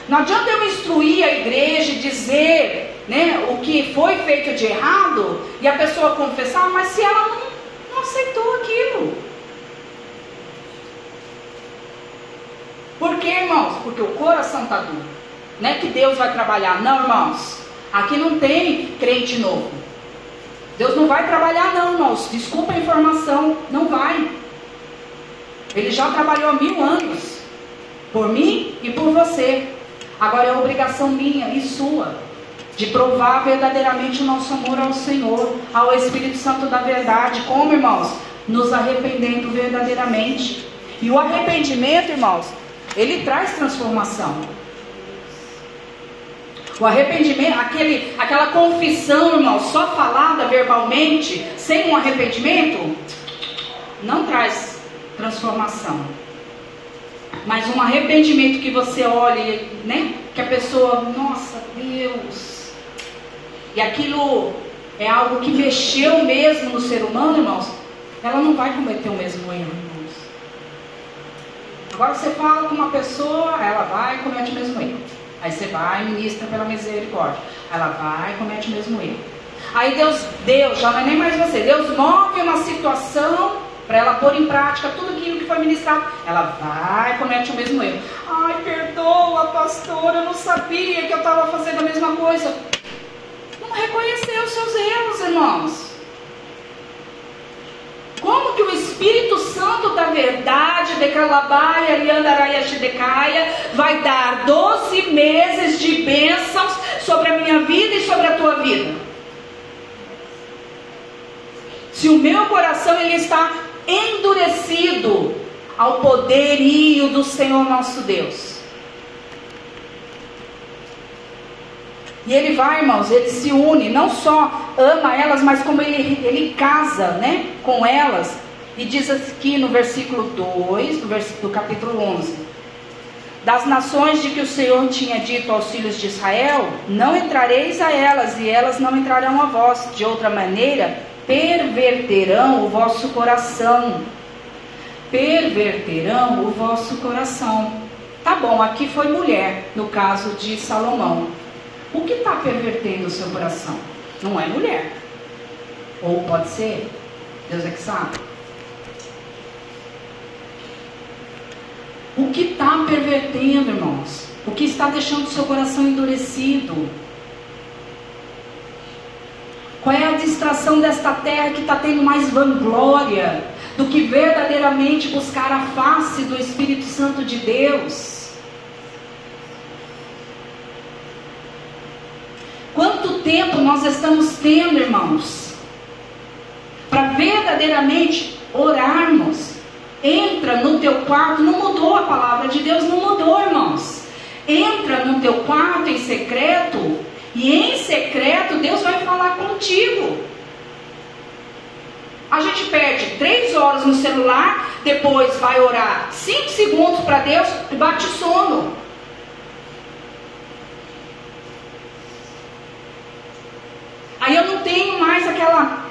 S1: Não adianta eu instruir a igreja e dizer né, o que foi feito de errado e a pessoa confessar, mas se ela não, não aceitou aquilo. Por quê, irmãos? Porque o coração está duro. Não é que Deus vai trabalhar, não, irmãos. Aqui não tem crente novo. Deus não vai trabalhar, não, irmãos. Desculpa a informação. Não vai. Ele já trabalhou há mil anos. Por mim e por você. Agora é obrigação minha e sua. De provar verdadeiramente o nosso amor ao Senhor, ao Espírito Santo da verdade. Como, irmãos? Nos arrependendo verdadeiramente. E o arrependimento, irmãos, ele traz transformação. O arrependimento, aquele, aquela confissão, irmão, só falada verbalmente, sem um arrependimento, não traz transformação. Mas um arrependimento que você olhe, né? Que a pessoa, nossa Deus. E aquilo é algo que mexeu mesmo no ser humano, irmãos. Ela não vai cometer o mesmo erro, irmãos. Agora você fala com uma pessoa, ela vai e comete o mesmo erro. Aí você vai e ministra pela misericórdia. Ela vai e comete o mesmo erro. Aí Deus, Deus, já não é nem mais você, Deus move uma situação para ela pôr em prática tudo aquilo que foi ministrado. Ela vai comete o mesmo erro. Ai, perdoa, pastor, eu não sabia que eu estava fazendo a mesma coisa. Não reconheceu os seus erros, irmãos. Como que o Espírito Santo da verdade, de Calabaia, Liandaraia, Shidecaia, vai dar 12 meses de bênçãos sobre a minha vida e sobre a tua vida? Se o meu coração ele está endurecido, ao poderio do Senhor nosso Deus. E ele vai, irmãos, ele se une, não só ama elas, mas como ele, ele casa né, com elas. E diz aqui no versículo 2, do, versículo, do capítulo 11: Das nações de que o Senhor tinha dito aos filhos de Israel: Não entrareis a elas, e elas não entrarão a vós. De outra maneira, perverterão o vosso coração. Perverterão o vosso coração. Tá bom, aqui foi mulher, no caso de Salomão. O que está pervertendo o seu coração? Não é mulher. Ou pode ser? Deus é que sabe. O que está pervertendo, irmãos? O que está deixando o seu coração endurecido? Qual é a distração desta terra que está tendo mais vanglória do que verdadeiramente buscar a face do Espírito Santo de Deus? Quanto tempo nós estamos tendo, irmãos, para verdadeiramente orarmos? Entra no teu quarto, não mudou a palavra de Deus, não mudou, irmãos. Entra no teu quarto em secreto e em secreto Deus vai falar contigo. A gente perde três horas no celular, depois vai orar cinco segundos para Deus e bate sono. Aí eu não tenho mais aquela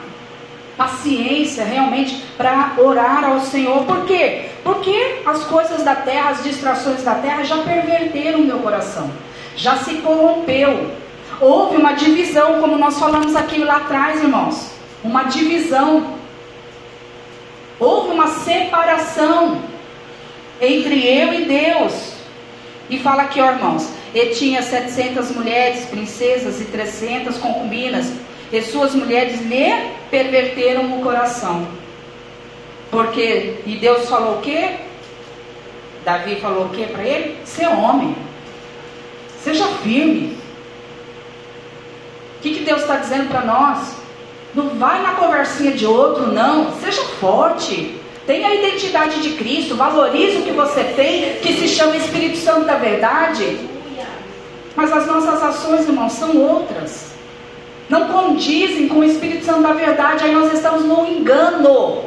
S1: paciência realmente para orar ao Senhor. Por quê? Porque as coisas da terra, as distrações da terra já perverteram meu coração, já se corrompeu. Houve uma divisão, como nós falamos aqui lá atrás, irmãos. Uma divisão. Houve uma separação entre eu e Deus. E fala aqui, ó, irmãos. E tinha 700 mulheres, princesas e 300 concubinas. E suas mulheres lhe perverteram o coração. Porque, e Deus falou o quê? Davi falou o quê para ele? Ser homem. Seja firme que, que Deus está dizendo para nós? Não vai na conversinha de outro, não. Seja forte. Tenha a identidade de Cristo. Valorize o que você tem, que se chama Espírito Santo da verdade. Mas as nossas ações, irmãos, são outras. Não condizem com o Espírito Santo da verdade. Aí nós estamos no engano.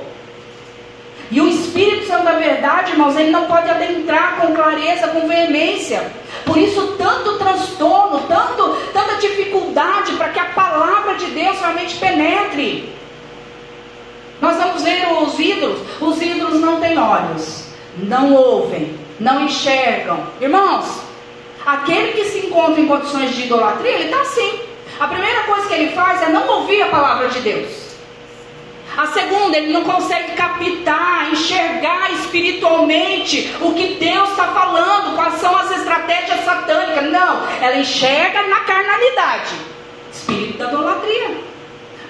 S1: E o Espírito Santo da verdade, irmãos, ele não pode adentrar com clareza, com veemência. Por isso, tanto transtorno, tanto, tanta dificuldade para que a palavra de Deus realmente penetre. Nós vamos ver os ídolos. Os ídolos não têm olhos, não ouvem, não enxergam. Irmãos, aquele que se encontra em condições de idolatria, ele está assim. A primeira coisa que ele faz é não ouvir a palavra de Deus. A segunda, ele não consegue captar, enxergar espiritualmente o que Deus está falando, quais são as estratégias satânicas. Não, ela enxerga na carnalidade espírito da idolatria.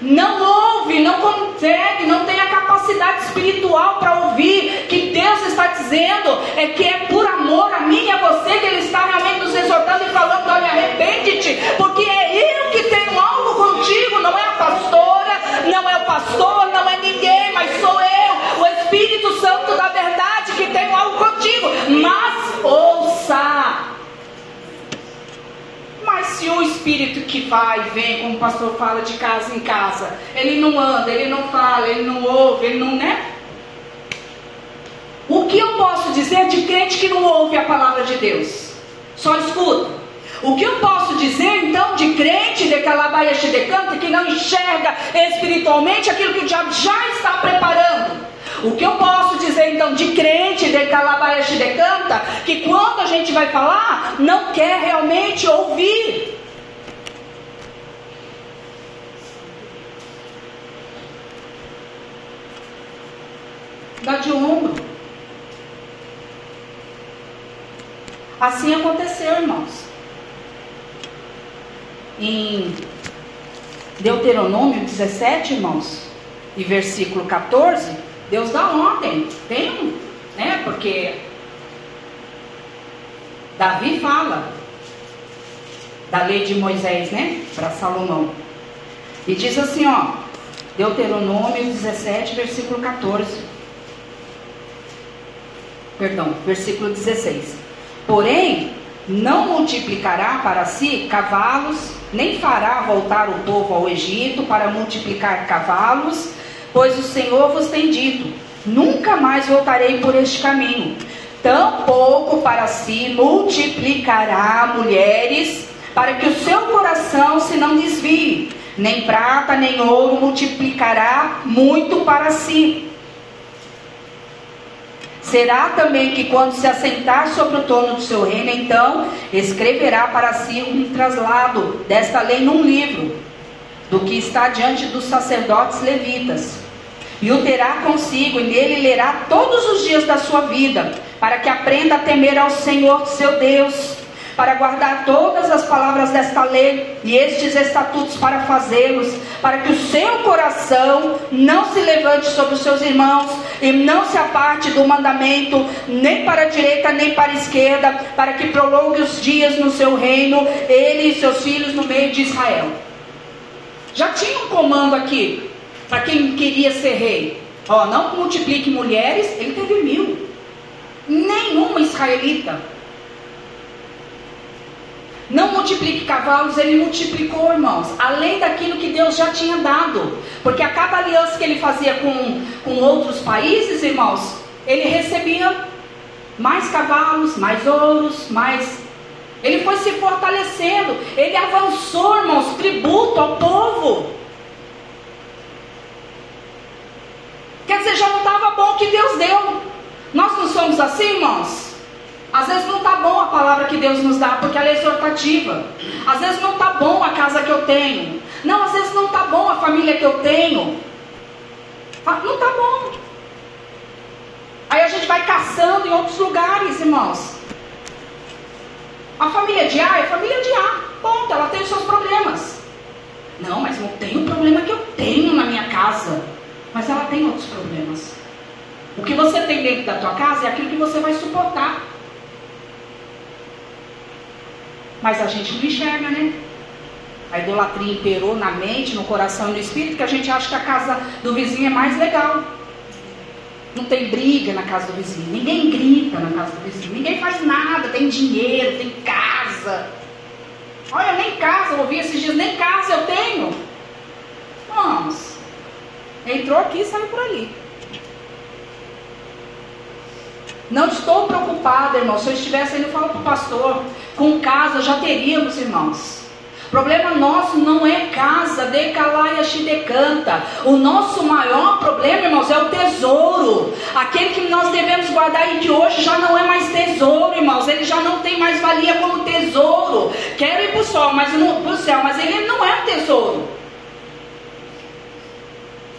S1: Não ouve, não consegue, não tem a capacidade espiritual para ouvir que Deus está dizendo é que é por amor a mim e a você que Ele está realmente nos exortando e falando: olha, arrepende-te, porque é eu que tenho não é a pastora, não é o pastor, não é ninguém, mas sou eu, o Espírito Santo da verdade que tenho algo contigo. Mas ouça. Mas se o espírito que vai e vem, como o pastor fala, de casa em casa, ele não anda, ele não fala, ele não ouve, ele não, né? O que eu posso dizer de crente que não ouve a palavra de Deus? Só escuta. O que eu posso dizer então de crente canta que não enxerga espiritualmente aquilo que o diabo já está preparando? O que eu posso dizer então de crente de calabaia de canta que quando a gente vai falar não quer realmente ouvir? Dá de ombro. Assim aconteceu, irmãos em Deuteronômio 17, irmãos, e versículo 14, Deus dá ordem. Tem né? Porque Davi fala da lei de Moisés, né? Para Salomão. E diz assim, ó, Deuteronômio 17, versículo 14. Perdão, versículo 16. Porém, não multiplicará para si cavalos, nem fará voltar o povo ao Egito para multiplicar cavalos, pois o Senhor vos tem dito: nunca mais voltarei por este caminho. Tampouco para si multiplicará mulheres, para que o seu coração se não desvie, nem prata nem ouro multiplicará muito para si Será também que quando se assentar sobre o trono do seu reino, então escreverá para si um traslado desta lei num livro, do que está diante dos sacerdotes levitas. E o terá consigo, e nele lerá todos os dias da sua vida, para que aprenda a temer ao Senhor seu Deus para guardar todas as palavras desta lei e estes estatutos para fazê-los, para que o seu coração não se levante sobre os seus irmãos e não se aparte do mandamento, nem para a direita nem para a esquerda, para que prolongue os dias no seu reino, ele e seus filhos no meio de Israel. Já tinha um comando aqui para quem queria ser rei. Ó, não multiplique mulheres, ele teve mil. Nenhuma israelita não multiplique cavalos, ele multiplicou, irmãos, além daquilo que Deus já tinha dado. Porque a cada aliança que ele fazia com, com outros países, irmãos, ele recebia mais cavalos, mais ouros, mais. Ele foi se fortalecendo, ele avançou, irmãos, tributo ao povo. Quer dizer, já não estava bom o que Deus deu. Nós não somos assim, irmãos? Às vezes não está bom a palavra que Deus nos dá, porque ela é exortativa. Às vezes não está bom a casa que eu tenho. Não, às vezes não está bom a família que eu tenho. Não está bom. Aí a gente vai caçando em outros lugares, irmãos. A família de A é família de A. Ponto, ela tem os seus problemas. Não, mas não tem o problema que eu tenho na minha casa. Mas ela tem outros problemas. O que você tem dentro da tua casa é aquilo que você vai suportar. Mas a gente não enxerga, né? A idolatria imperou na mente, no coração e no espírito, que a gente acha que a casa do vizinho é mais legal. Não tem briga na casa do vizinho, ninguém grita na casa do vizinho, ninguém faz nada, tem dinheiro, tem casa. Olha, nem casa, eu ouvi esses dias, nem casa eu tenho. Vamos. Entrou aqui e saiu por ali. Não estou preocupado, irmão. Se eu estivesse indo falar para o pastor, com casa já teríamos, irmãos. O problema nosso não é casa, decalaia decanta. O nosso maior problema, irmãos, é o tesouro. Aquele que nós devemos guardar e que hoje já não é mais tesouro, irmãos. Ele já não tem mais valia como tesouro. Quero ir para o céu, mas para o céu, mas ele não é um tesouro.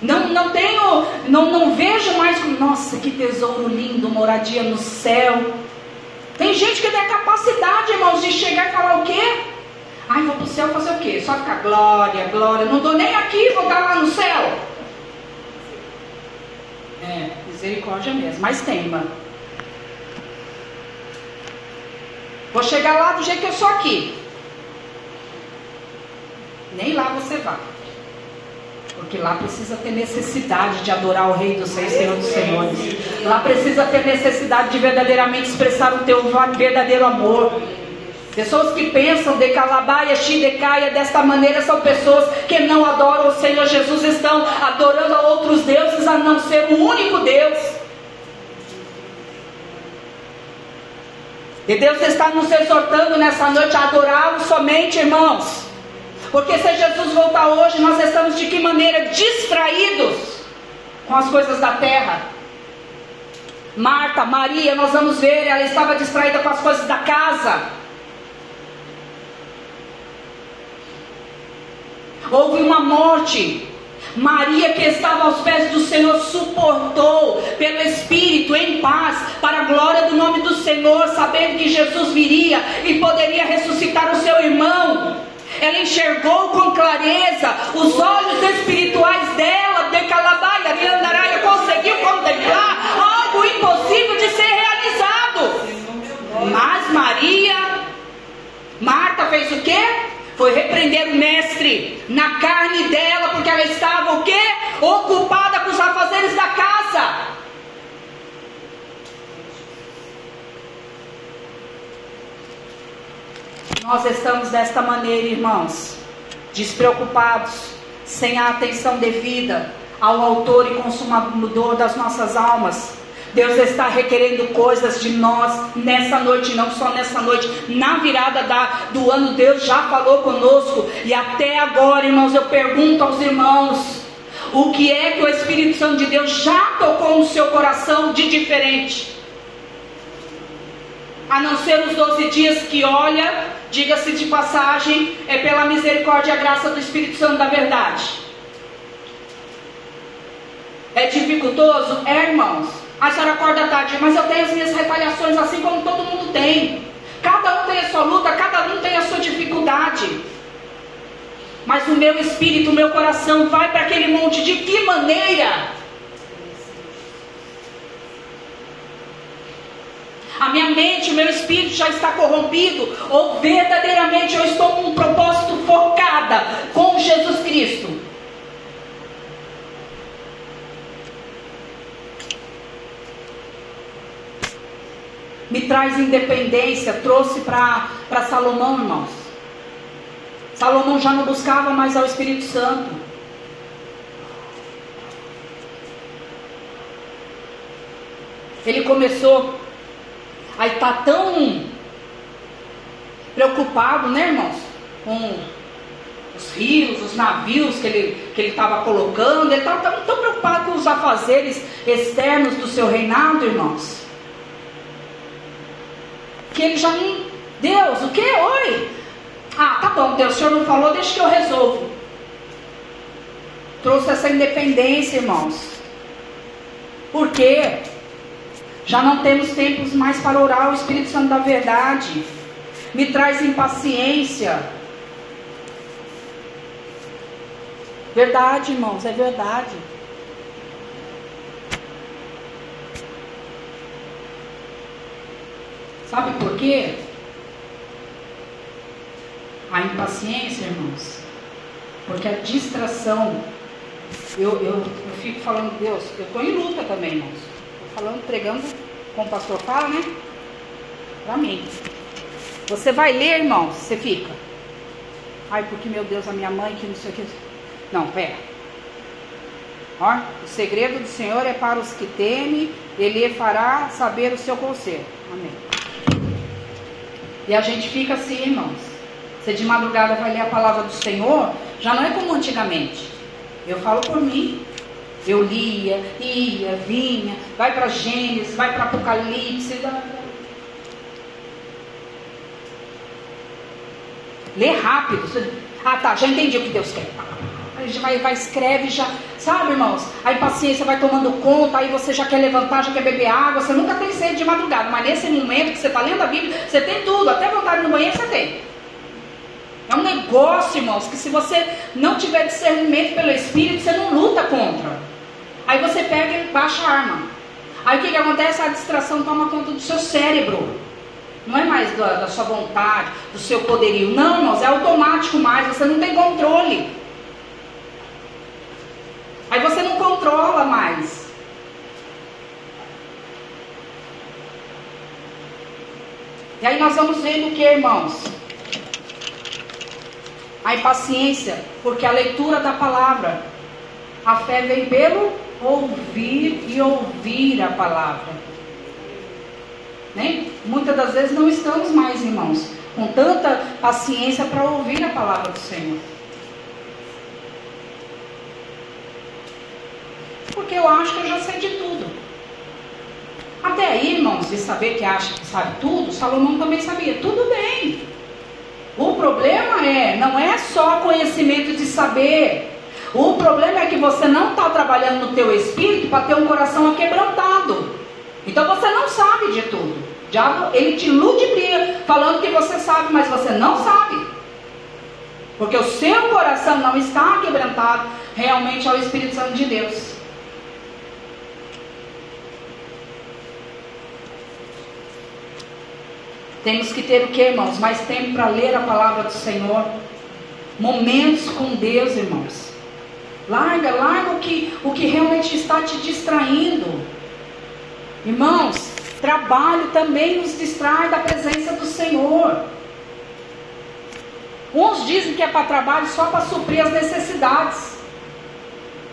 S1: Não, não tenho, não, não vejo mais nossa, que tesouro lindo, moradia no céu. Tem gente que tem a capacidade, irmãos, de chegar e falar o quê? Ai, vou para o céu fazer o quê? Só ficar glória, glória. Não estou nem aqui, vou estar lá no céu. É, misericórdia mesmo, mas teima. Vou chegar lá do jeito que eu sou aqui. Nem lá você vai. Porque lá precisa ter necessidade de adorar o Rei dos Reis, Senhor dos Senhores. Lá precisa ter necessidade de verdadeiramente expressar o teu verdadeiro amor. Pessoas que pensam de calabaia, xidecaia, desta maneira são pessoas que não adoram o Senhor Jesus, estão adorando a outros deuses a não ser o único Deus. E Deus está nos exortando nessa noite a adorá-lo somente, irmãos. Porque se Jesus voltar hoje, nós estamos de que maneira? Distraídos com as coisas da terra. Marta, Maria, nós vamos ver, ela estava distraída com as coisas da casa. Houve uma morte. Maria, que estava aos pés do Senhor, suportou pelo Espírito em paz, para a glória do nome do Senhor, sabendo que Jesus viria e poderia ressuscitar o seu irmão. Ela enxergou com clareza os olhos espirituais dela, de Calabaia, de Andaraia, conseguiu contemplar algo impossível de ser realizado. Mas Maria, Marta fez o quê? Foi repreender o mestre na carne dela, porque ela estava o quê? Ocupada com os afazeres da casa. Nós estamos desta maneira, irmãos, despreocupados, sem a atenção devida ao autor e consumador das nossas almas. Deus está requerendo coisas de nós nessa noite, não só nessa noite, na virada da, do ano, Deus já falou conosco, e até agora, irmãos, eu pergunto aos irmãos: o que é que o Espírito Santo de Deus já tocou no seu coração de diferente? A não ser os 12 dias que olha, diga-se de passagem, é pela misericórdia e graça do Espírito Santo da verdade. É dificultoso? É, irmãos. A senhora acorda tarde, mas eu tenho as minhas retaliações assim como todo mundo tem. Cada um tem a sua luta, cada um tem a sua dificuldade. Mas o meu espírito, o meu coração vai para aquele monte de que maneira? A minha mente, o meu espírito já está corrompido, ou verdadeiramente eu estou com um propósito focada com Jesus Cristo. Me traz independência, trouxe para Salomão, irmãos. Salomão já não buscava mais ao Espírito Santo. Ele começou a estar tão preocupado, né, irmãos? Com os rios, os navios que ele que ele estava colocando. Ele estava tão preocupado com os afazeres externos do seu reinado, irmãos. Que ele já não. Deus, o que? Oi! Ah, tá bom, Deus, o senhor não falou, deixa que eu resolvo. Trouxe essa independência, irmãos. Por quê? Já não temos tempos mais para orar o Espírito Santo da verdade. Me traz impaciência. Verdade, irmãos, é verdade. Sabe por quê? a impaciência, irmãos. Porque a distração, eu, eu, eu fico falando, Deus, eu estou em luta também, irmãos. Falando, pregando, como o pastor fala, né? Para mim. Você vai ler, irmãos, você fica. Ai, porque meu Deus, a minha mãe que não sei o que. Não, pera. Ó, o segredo do Senhor é para os que temem, Ele fará saber o seu conselho. Amém. E a gente fica assim, irmãos. Você de madrugada vai ler a palavra do Senhor, já não é como antigamente. Eu falo por mim. Eu lia, ia, vinha, vai para Gênesis, vai para Apocalipse. Lê rápido. Ah, tá, já entendi o que Deus quer. Aí já vai, vai, escreve, já. Sabe, irmãos? A impaciência vai tomando conta, aí você já quer levantar, já quer beber água. Você nunca tem sede de madrugada, mas nesse momento que você está lendo a Bíblia, você tem tudo, até vontade no banheiro você tem. É um negócio, irmãos, que se você não tiver discernimento pelo Espírito, você não luta contra. Aí você pega e baixa a arma. Aí o que, que acontece? A distração toma conta do seu cérebro. Não é mais da, da sua vontade, do seu poderio. Não, irmãos, é automático mais. Você não tem controle. Aí você não controla mais. E aí nós vamos vendo o que, irmãos? a impaciência, porque a leitura da palavra, a fé vem pelo ouvir e ouvir a palavra. Né? Muitas das vezes não estamos mais, irmãos, com tanta paciência para ouvir a palavra do Senhor. Porque eu acho que eu já sei de tudo. Até aí, irmãos, de saber que acha que sabe tudo, Salomão também sabia. Tudo bem. O problema é, não é só conhecimento de saber. O problema é que você não está trabalhando no teu espírito para ter um coração aquebrantado. Então você não sabe de tudo. Diabo, ele te ludibria falando que você sabe, mas você não sabe. Porque o seu coração não está quebrantado realmente ao Espírito Santo de Deus. Temos que ter o que, irmãos? Mais tempo para ler a palavra do Senhor. Momentos com Deus, irmãos. Larga, larga o que, o que realmente está te distraindo. Irmãos, trabalho também nos distrai da presença do Senhor. Uns dizem que é para trabalho só para suprir as necessidades.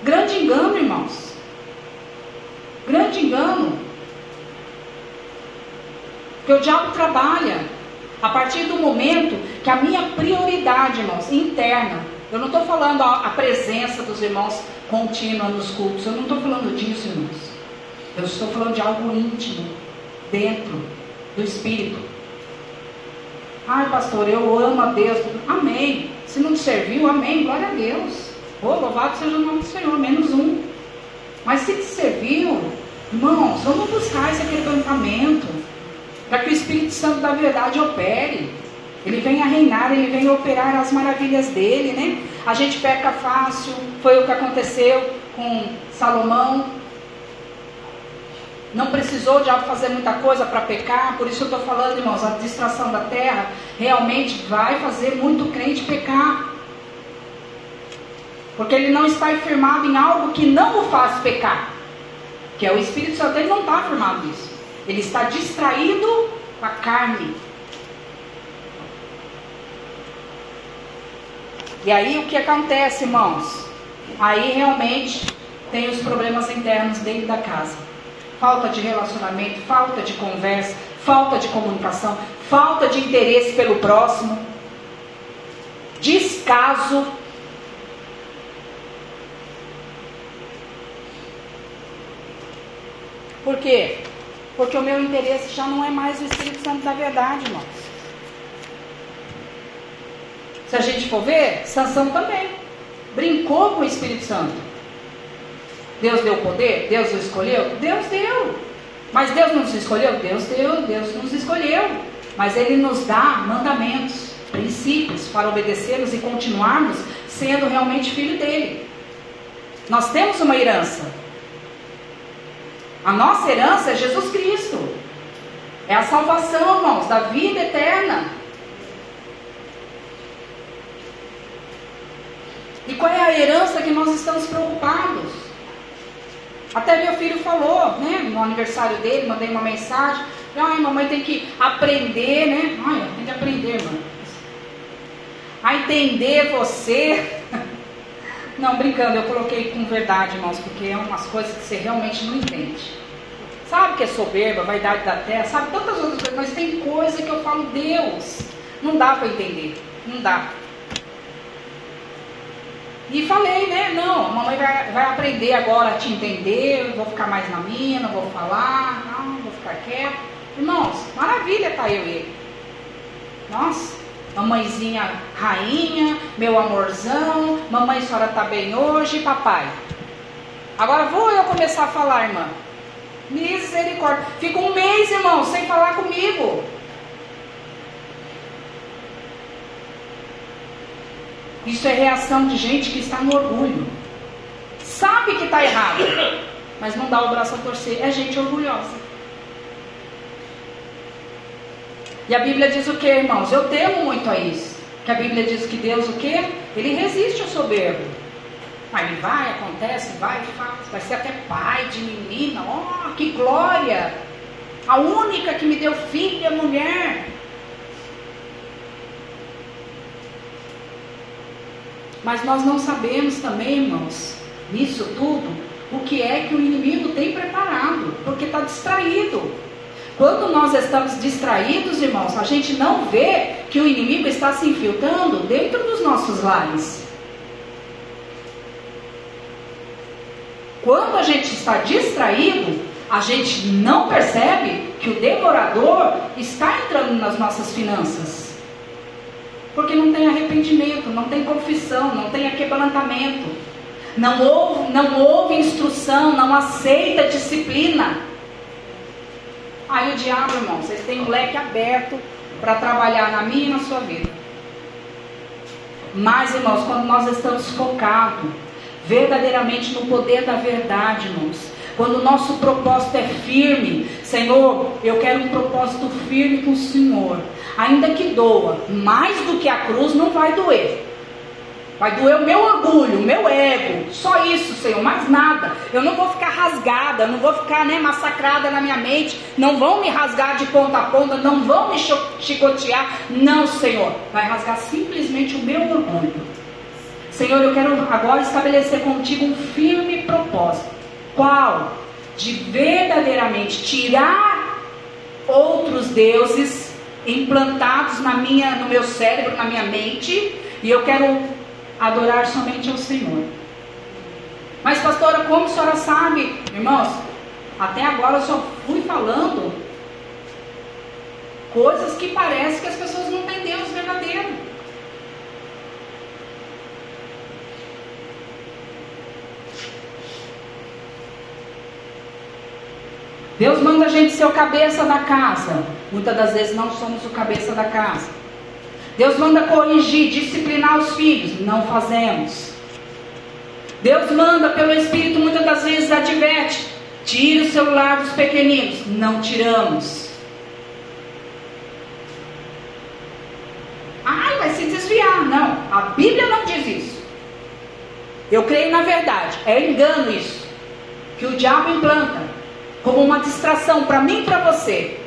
S1: Grande engano, irmãos. Grande engano. Porque o diabo trabalha a partir do momento que a minha prioridade, irmãos, interna, eu não estou falando a, a, presença dos irmãos contínua nos cultos, eu não estou falando disso, irmãos. Eu estou falando de algo íntimo, dentro do Espírito. Ai, pastor, eu amo a Deus. Amém. Se não te serviu, amém. Glória a Deus. Oh, louvado seja o nome do Senhor, menos um. Mas se te serviu, irmãos, vamos buscar esse aquebrantamento. Para que o Espírito Santo da verdade opere. Ele venha reinar, ele venha operar as maravilhas dele, né? A gente peca fácil, foi o que aconteceu com Salomão. Não precisou de fazer muita coisa para pecar, por isso eu estou falando, irmãos, a distração da terra realmente vai fazer muito crente pecar. Porque ele não está firmado em algo que não o faz pecar. Que é o Espírito Santo, ele não está firmado nisso. Ele está distraído com a carne. E aí o que acontece, irmãos? Aí realmente tem os problemas internos dentro da casa. Falta de relacionamento, falta de conversa, falta de comunicação, falta de interesse pelo próximo, descaso Por quê? Porque o meu interesse já não é mais o Espírito Santo da verdade, irmãos. Se a gente for ver, Sansão também brincou com o Espírito Santo. Deus deu poder? Deus o escolheu? Deus deu. Mas Deus não nos escolheu? Deus deu, Deus nos escolheu. Mas Ele nos dá mandamentos, princípios para obedecê-los e continuarmos sendo realmente filho dele. Nós temos uma herança. A nossa herança é Jesus Cristo. É a salvação, irmãos, da vida eterna. E qual é a herança que nós estamos preocupados? Até meu filho falou, né, no aniversário dele, mandei uma mensagem. Ai, mamãe tem que aprender, né? Ai, tem que aprender, mano. A entender você. Não, brincando, eu coloquei com verdade, irmãos, porque é umas coisas que você realmente não entende. Sabe que é soberba, vaidade da terra, sabe tantas outras coisas, mas tem coisa que eu falo, Deus, não dá para entender, não dá. E falei, né? Não, a mamãe vai, vai aprender agora a te entender, eu vou ficar mais na minha, não vou falar, não, vou ficar quieto. Irmãos, maravilha tá eu e ele. Nossa, Mamãezinha rainha, meu amorzão, mamãe, senhora tá bem hoje, papai. Agora vou eu começar a falar, irmã. Misericórdia. Fica um mês, irmão, sem falar comigo. Isso é reação de gente que está no orgulho. Sabe que está errado, mas não dá o braço a torcer. É gente orgulhosa. E a Bíblia diz o que, irmãos? Eu temo muito a isso. Que a Bíblia diz que Deus o que? Ele resiste ao soberbo. Aí ele vai, acontece, vai faz. Vai ser até pai de menina. Oh, que glória! A única que me deu filha, mulher. Mas nós não sabemos também, irmãos, nisso tudo, o que é que o inimigo tem preparado, porque está distraído. Quando nós estamos distraídos, irmãos, a gente não vê que o inimigo está se infiltrando dentro dos nossos lares. Quando a gente está distraído, a gente não percebe que o devorador está entrando nas nossas finanças. Porque não tem arrependimento, não tem confissão, não tem aquebrantamento. Não houve, não houve instrução, não aceita disciplina. Aí o diabo, irmão, vocês têm um leque aberto para trabalhar na minha e na sua vida. Mas, irmãos, quando nós estamos focados verdadeiramente no poder da verdade, irmãos, quando o nosso propósito é firme, Senhor, eu quero um propósito firme com o Senhor, ainda que doa, mais do que a cruz não vai doer. Vai doer o meu orgulho, o meu ego. Só isso, Senhor, mais nada. Eu não vou ficar rasgada, não vou ficar né, massacrada na minha mente. Não vão me rasgar de ponta a ponta, não vão me chicotear. Não, Senhor. Vai rasgar simplesmente o meu orgulho. Senhor, eu quero agora estabelecer contigo um firme propósito. Qual? De verdadeiramente tirar outros deuses implantados na minha, no meu cérebro, na minha mente, e eu quero adorar somente ao Senhor. Mas, pastora, como a senhora sabe, irmãos? Até agora eu só fui falando coisas que parece que as pessoas não têm Deus verdadeiro. Deus manda a gente ser o cabeça da casa. Muitas das vezes não somos o cabeça da casa. Deus manda corrigir, disciplinar os filhos. Não fazemos. Deus manda pelo Espírito, muitas das vezes adverte. Tire o celular dos pequeninos. Não tiramos. Ai, vai se desviar. Não, a Bíblia não diz isso. Eu creio na verdade. É engano isso. Que o diabo implanta como uma distração para mim e para você.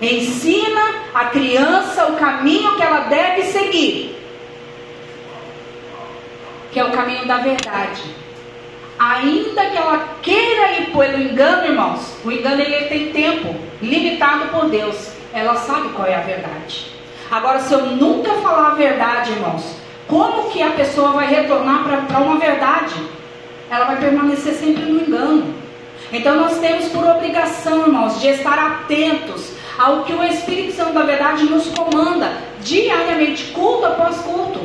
S1: Ensina a criança o caminho que ela deve seguir, que é o caminho da verdade. Ainda que ela queira ir pelo engano, irmãos, o engano ele tem tempo limitado por Deus. Ela sabe qual é a verdade. Agora, se eu nunca falar a verdade, irmãos, como que a pessoa vai retornar para uma verdade? Ela vai permanecer sempre no engano. Então nós temos por obrigação, irmãos, de estar atentos ao que o Espírito Santo da verdade nos comanda diariamente, culto após culto.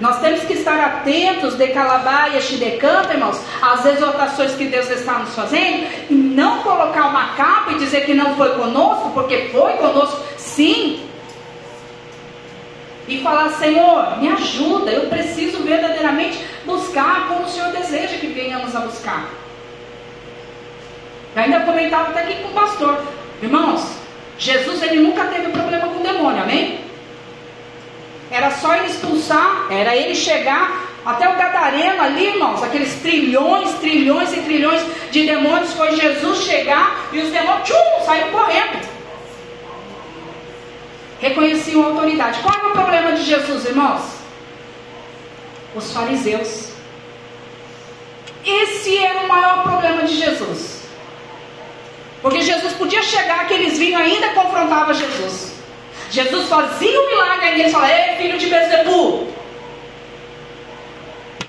S1: Nós temos que estar atentos de Calabaia, Xidecanta, irmãos, às exortações que Deus está nos fazendo, e não colocar uma capa e dizer que não foi conosco, porque foi conosco, sim. E falar, Senhor, me ajuda, eu preciso verdadeiramente buscar como o Senhor deseja que venhamos a buscar. Eu ainda comentava até aqui com o pastor. Irmãos, Jesus ele nunca teve problema com o demônio, amém? Era só ele expulsar, era ele chegar até o Gadareno ali, irmãos, aqueles trilhões, trilhões e trilhões de demônios, foi Jesus chegar e os demônios tchum, saíram correndo. Reconheciam a autoridade. Qual era o problema de Jesus, irmãos? Os fariseus. Esse era o maior problema de Jesus. Porque Jesus podia chegar que eles vinham ainda confrontava Jesus. Jesus fazia um milagre e eles falavam, ei filho de Bezebu.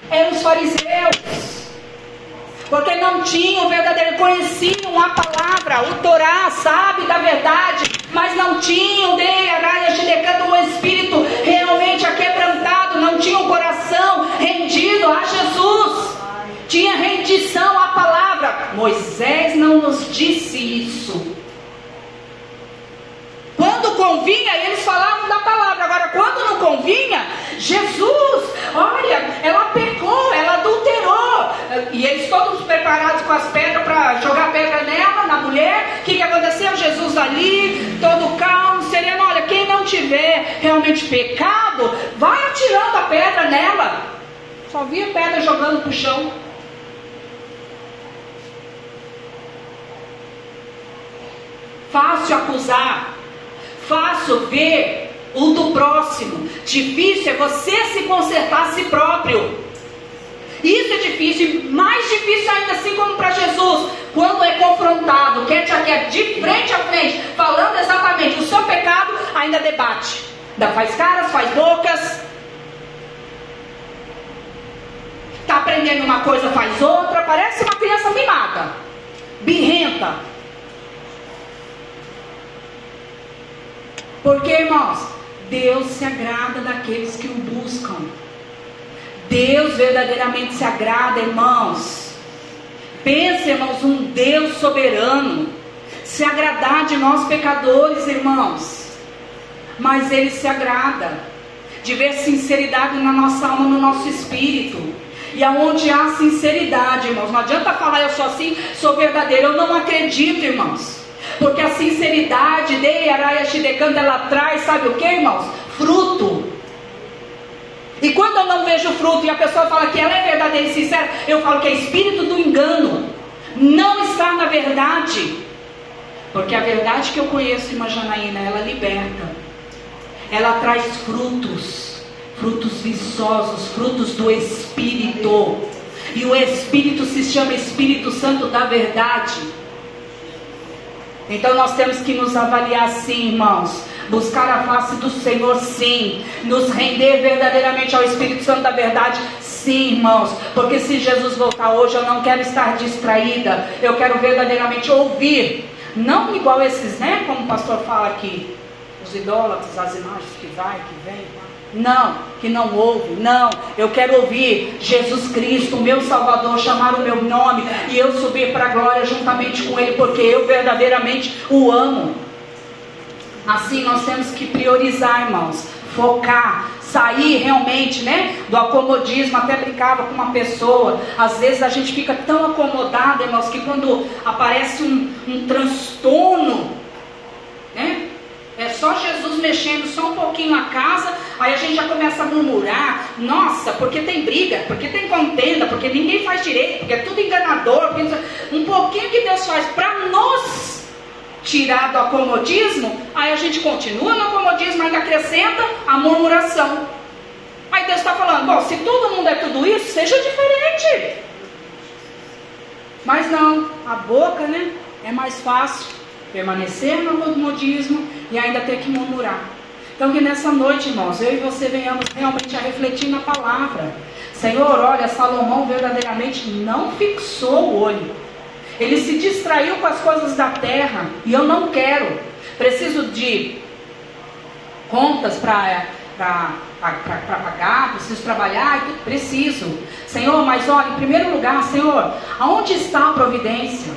S1: Eram os fariseus. Porque não tinham verdadeiro, conheciam a palavra, o Torá, sabe da verdade, mas não tinham de araia o espírito realmente aquebrantado, não tinham o coração tinha rendição à palavra. Moisés não nos disse isso. Quando convinha, eles falavam da palavra. Agora, quando não convinha, Jesus, olha, ela pecou, ela adulterou. E eles todos preparados com as pedras para jogar pedra nela, na mulher. O que, que aconteceu? Jesus ali, todo calmo, sereno. Olha, quem não tiver realmente pecado, vai atirando a pedra nela. Só via pedra jogando para o chão. Fácil acusar, fácil ver o do próximo. Difícil é você se consertar a si próprio. Isso é difícil, mais difícil ainda assim como para Jesus, quando é confrontado, quer te quer de frente a frente, falando exatamente o seu pecado, ainda debate. Ainda faz caras, faz bocas. Está aprendendo uma coisa, faz outra, parece uma criança mimada, birrenta. Porque, irmãos, Deus se agrada daqueles que o buscam. Deus verdadeiramente se agrada, irmãos. Pense, irmãos, um Deus soberano. Se agradar de nós pecadores, irmãos. Mas Ele se agrada de ver sinceridade na nossa alma, no nosso espírito. E aonde há sinceridade, irmãos, não adianta falar eu sou assim, sou verdadeiro. Eu não acredito, irmãos. Porque a sinceridade de Araia Shidekanda, ela traz, sabe o que, irmãos? Fruto. E quando eu não vejo fruto e a pessoa fala que ela é verdadeira e sincera, eu falo que é espírito do engano. Não está na verdade. Porque a verdade que eu conheço, irmã Janaína, ela liberta. Ela traz frutos. Frutos viçosos, frutos do Espírito. E o Espírito se chama Espírito Santo da verdade. Então nós temos que nos avaliar sim, irmãos. Buscar a face do Senhor, sim. Nos render verdadeiramente ao Espírito Santo da verdade, sim, irmãos. Porque se Jesus voltar hoje, eu não quero estar distraída. Eu quero verdadeiramente ouvir. Não igual esses, né? Como o pastor fala aqui. Os idólatras, as imagens que vai, que vem. Não, que não ouve, não. Eu quero ouvir Jesus Cristo, meu Salvador, chamar o meu nome e eu subir para a glória juntamente com Ele, porque eu verdadeiramente o amo. Assim nós temos que priorizar, irmãos, focar, sair realmente, né, do acomodismo. Até brincava com uma pessoa. Às vezes a gente fica tão acomodado, irmãos, que quando aparece um, um transtorno, né, é só Jesus mexendo só um pouquinho a casa, aí a gente já começa a murmurar, nossa, porque tem briga, porque tem contenda, porque ninguém faz direito, porque é tudo enganador, um pouquinho que Deus faz para nos tirar do acomodismo, aí a gente continua no acomodismo, ainda acrescenta a murmuração. Aí Deus está falando, bom, se todo mundo é tudo isso, seja diferente. Mas não, a boca, né, é mais fácil permanecer no modismo e ainda ter que murmurar. Então que nessa noite, irmãos, eu e você venhamos realmente a refletir na palavra. Senhor, olha, Salomão verdadeiramente não fixou o olho. Ele se distraiu com as coisas da terra e eu não quero. Preciso de contas para pagar, preciso trabalhar, preciso. Senhor, mas olha, em primeiro lugar, Senhor, aonde está a providência?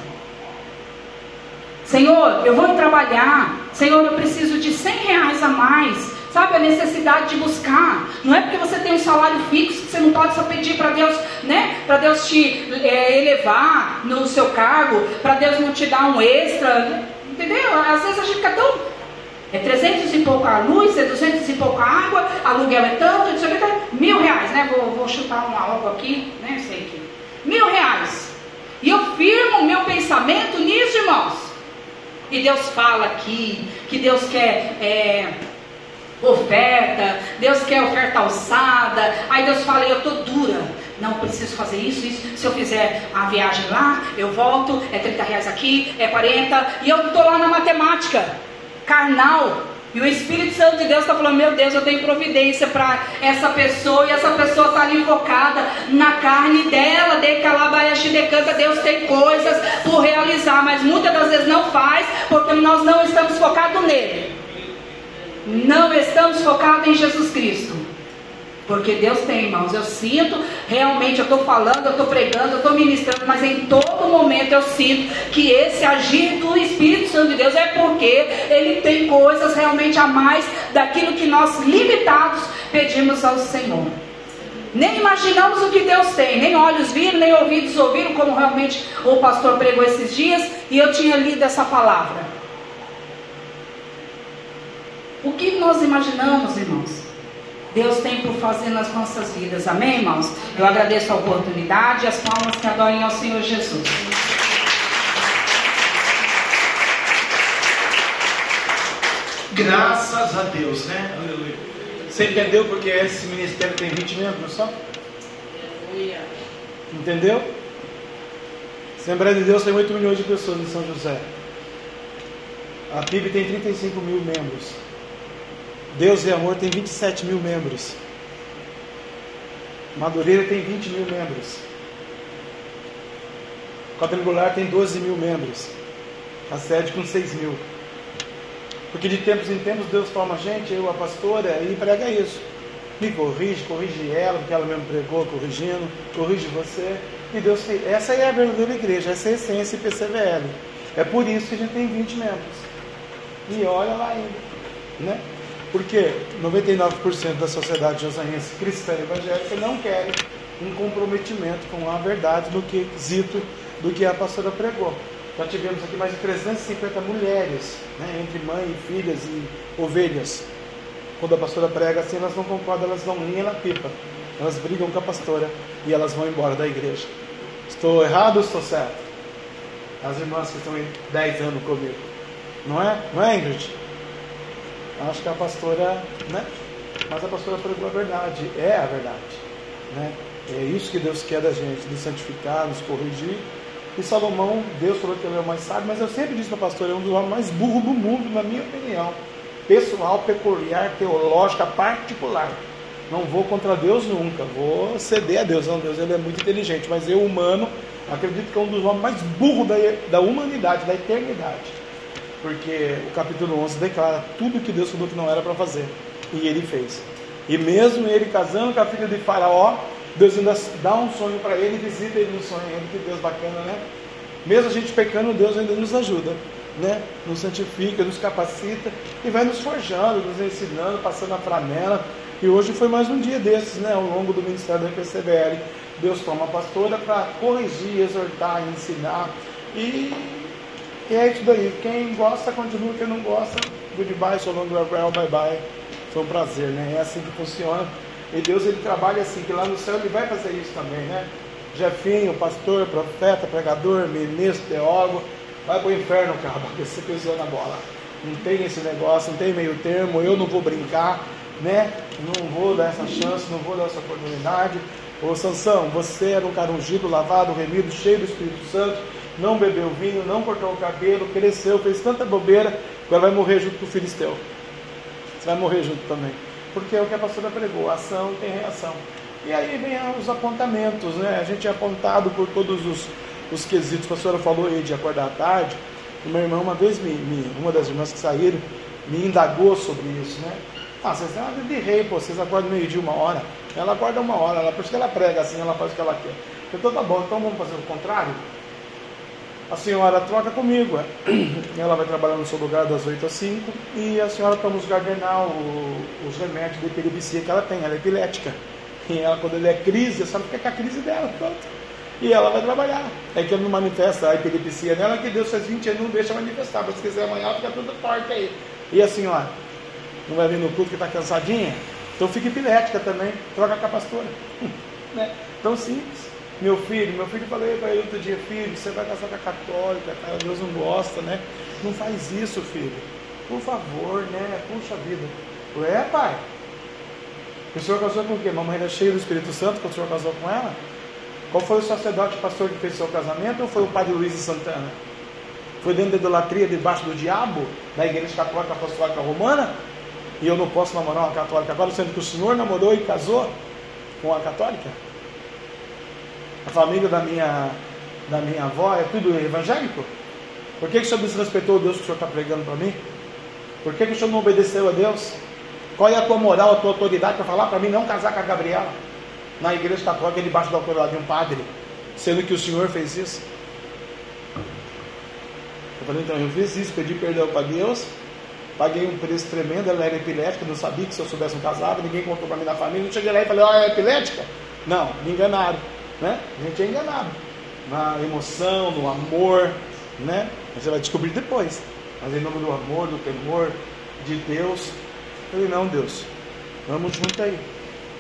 S1: Senhor, eu vou trabalhar. Senhor, eu preciso de 100 reais a mais. Sabe a necessidade de buscar? Não é porque você tem um salário fixo que você não pode só pedir para Deus, né? Para Deus te é, elevar no seu cargo, para Deus não te dar um extra, entendeu? Às vezes a gente fica tão é 300 e pouco a luz, é 200 e pouco a água, aluguel é tanto, isso aqui, mil reais, né? Vou, vou chutar uma algo aqui, né? Sei que mil reais. E eu firmo o meu pensamento nisso, irmãos. E Deus fala aqui que Deus quer é, oferta, Deus quer oferta alçada. Aí Deus fala, eu estou dura. Não preciso fazer isso, isso. Se eu fizer a viagem lá, eu volto, é 30 reais aqui, é 40, e eu estou lá na matemática, carnal. E o Espírito Santo de Deus está falando: Meu Deus, eu tenho providência para essa pessoa, e essa pessoa está ali focada na carne dela, de calabaiaxi decanta. Deus tem coisas por realizar, mas muitas das vezes não faz, porque nós não estamos focados nele. Não estamos focados em Jesus Cristo. Porque Deus tem, irmãos. Eu sinto, realmente, eu estou falando, eu estou pregando, eu estou ministrando, mas em todo momento eu sinto que esse agir do Espírito Santo de Deus é porque Ele tem coisas realmente a mais daquilo que nós limitados pedimos ao Senhor. Nem imaginamos o que Deus tem, nem olhos viram, nem ouvidos ouviram, como realmente o pastor pregou esses dias, e eu tinha lido essa palavra. O que nós imaginamos, irmãos? Deus tem por fazer nas nossas vidas. Amém, irmãos? Eu agradeço a oportunidade e as palmas que adorem ao Senhor Jesus.
S2: Graças a Deus, né? Aleluia. Você entendeu porque esse ministério tem 20 membros só? Aleluia. Entendeu? Assembleia de Deus tem 8 milhões de pessoas em São José. A PIB tem 35 mil membros. Deus e Amor tem 27 mil membros. Madureira tem 20 mil membros. Quadrangular tem 12 mil membros. A sede com 6 mil. Porque de tempos em tempos Deus forma a gente, eu, a pastora, e prega isso. Me corrige, corrige ela, porque ela mesmo pregou, corrigindo, corrige você. E Deus. Essa é a verdadeira igreja, essa é a essência PCVL. É por isso que a gente tem 20 membros. E olha lá ainda. Né? Porque 99% da sociedade josaiense cristã e evangélica não querem um comprometimento com a verdade do quesito do que a pastora pregou. Já tivemos aqui mais de 350 mulheres, né, entre mãe, filhas e ovelhas. quando a pastora prega assim, elas não concordam, elas dão linha na pipa. Elas brigam com a pastora e elas vão embora da igreja. Estou errado ou estou certo? As irmãs que estão em 10 anos comigo. Não é? Não é, Ingrid? Acho que a pastora, né? Mas a pastora pregou a verdade, é a verdade, né? É isso que Deus quer da gente, nos santificar, nos corrigir. E Salomão, Deus falou que ele é o mais sábio, mas eu sempre disse para a pastora, é um dos homens mais burros do mundo, na minha opinião. Pessoal, peculiar, teológica, particular. Não vou contra Deus nunca, vou ceder a Deus. Não, Deus ele é muito inteligente, mas eu, humano, acredito que é um dos homens mais burros da, da humanidade, da eternidade. Porque o capítulo 11 declara tudo que Deus falou que não era para fazer. E ele fez. E mesmo ele casando com a filha de Faraó, Deus ainda dá um sonho para ele, visita ele no sonho. Que Deus bacana, né? Mesmo a gente pecando, Deus ainda nos ajuda, né? Nos santifica, nos capacita e vai nos forjando, nos ensinando, passando a framela. E hoje foi mais um dia desses, né? Ao longo do ministério da PCBL. Deus toma a pastora para corrigir, exortar, ensinar. E, e é isso daí. Quem gosta, continua. Quem não gosta, goodbye, so long, bye bye. Foi um prazer, né? É assim que funciona. E Deus ele trabalha assim, que lá no céu ele vai fazer isso também, né? Jefinho, pastor, profeta, pregador, ministro, teólogo, vai para o inferno, cara, porque você pisou na bola. Não tem esse negócio, não tem meio termo, eu não vou brincar, né? Não vou dar essa chance, não vou dar essa oportunidade. Ô Sansão, você era um cara ungido, lavado, remido, cheio do Espírito Santo, não bebeu vinho, não cortou o cabelo, cresceu, fez tanta bobeira, agora vai morrer junto com o filisteu. Você vai morrer junto também porque é o que a pastora pregou, ação tem reação. E aí vem os apontamentos, né? A gente é apontado por todos os, os quesitos. A pastora falou aí de acordar à tarde. Uma irmã, uma vez, me, me, uma das irmãs que saíram, me indagou sobre isso, né? Ah, vocês têm uma vida de rei, pô, vocês acordam meio-dia, uma hora. Ela acorda uma hora, ela, por isso que ela prega assim, ela faz o que ela quer. Então tá bom, então vamos fazer o contrário? A senhora troca comigo. É. Ela vai trabalhar no seu lugar das 8 às 5 e a senhora toma os gardenal, os remédios de epilepsia que ela tem. Ela é epilética. E ela, quando ele é crise, a senhora fica com a crise dela, pronto. E ela vai trabalhar. É que não manifesta a epilepsia nela, que Deus faz 20 anos não deixa manifestar. Mas se quiser amanhã, fica tudo torta aí. E a senhora? Não vai vir no culto que está cansadinha? Então fica epilética também. Troca com a pastora. né? Tão simples. Meu filho, meu filho falei para ele outro dia, filho, você vai casar com a católica, cara, Deus não gosta, né? Não faz isso, filho. Por favor, né? Puxa vida. é, pai. O senhor casou com o quê? Mamãe era cheia do Espírito Santo quando o senhor casou com ela? Qual foi o sacerdote pastor que fez seu casamento ou foi o padre Luiz de Santana? Foi dentro da idolatria, debaixo do diabo, da igreja católica apostólica romana? E eu não posso namorar uma católica agora, sendo que o senhor namorou e casou com a católica? A família da minha, da minha avó é tudo evangélico? Por que, que o senhor desrespeitou o Deus que o senhor está pregando para mim? Por que, que o senhor não obedeceu a Deus? Qual é a tua moral, a tua autoridade para falar para mim não casar com a Gabriela? Na igreja católica, debaixo da autoridade de um padre, sendo que o senhor fez isso? Eu falei, então eu fiz isso, pedi perdão para Deus, paguei um preço tremendo, ela era epilética, não sabia que se eu soubesse um casado, ninguém contou para mim na família, não cheguei lá e falei, ó, é epilética? Não, me enganaram. Né? A gente é enganado na emoção, no amor, né? Você vai descobrir depois. Mas em nome do amor, do temor de Deus, eu falei, não, Deus, vamos junto aí.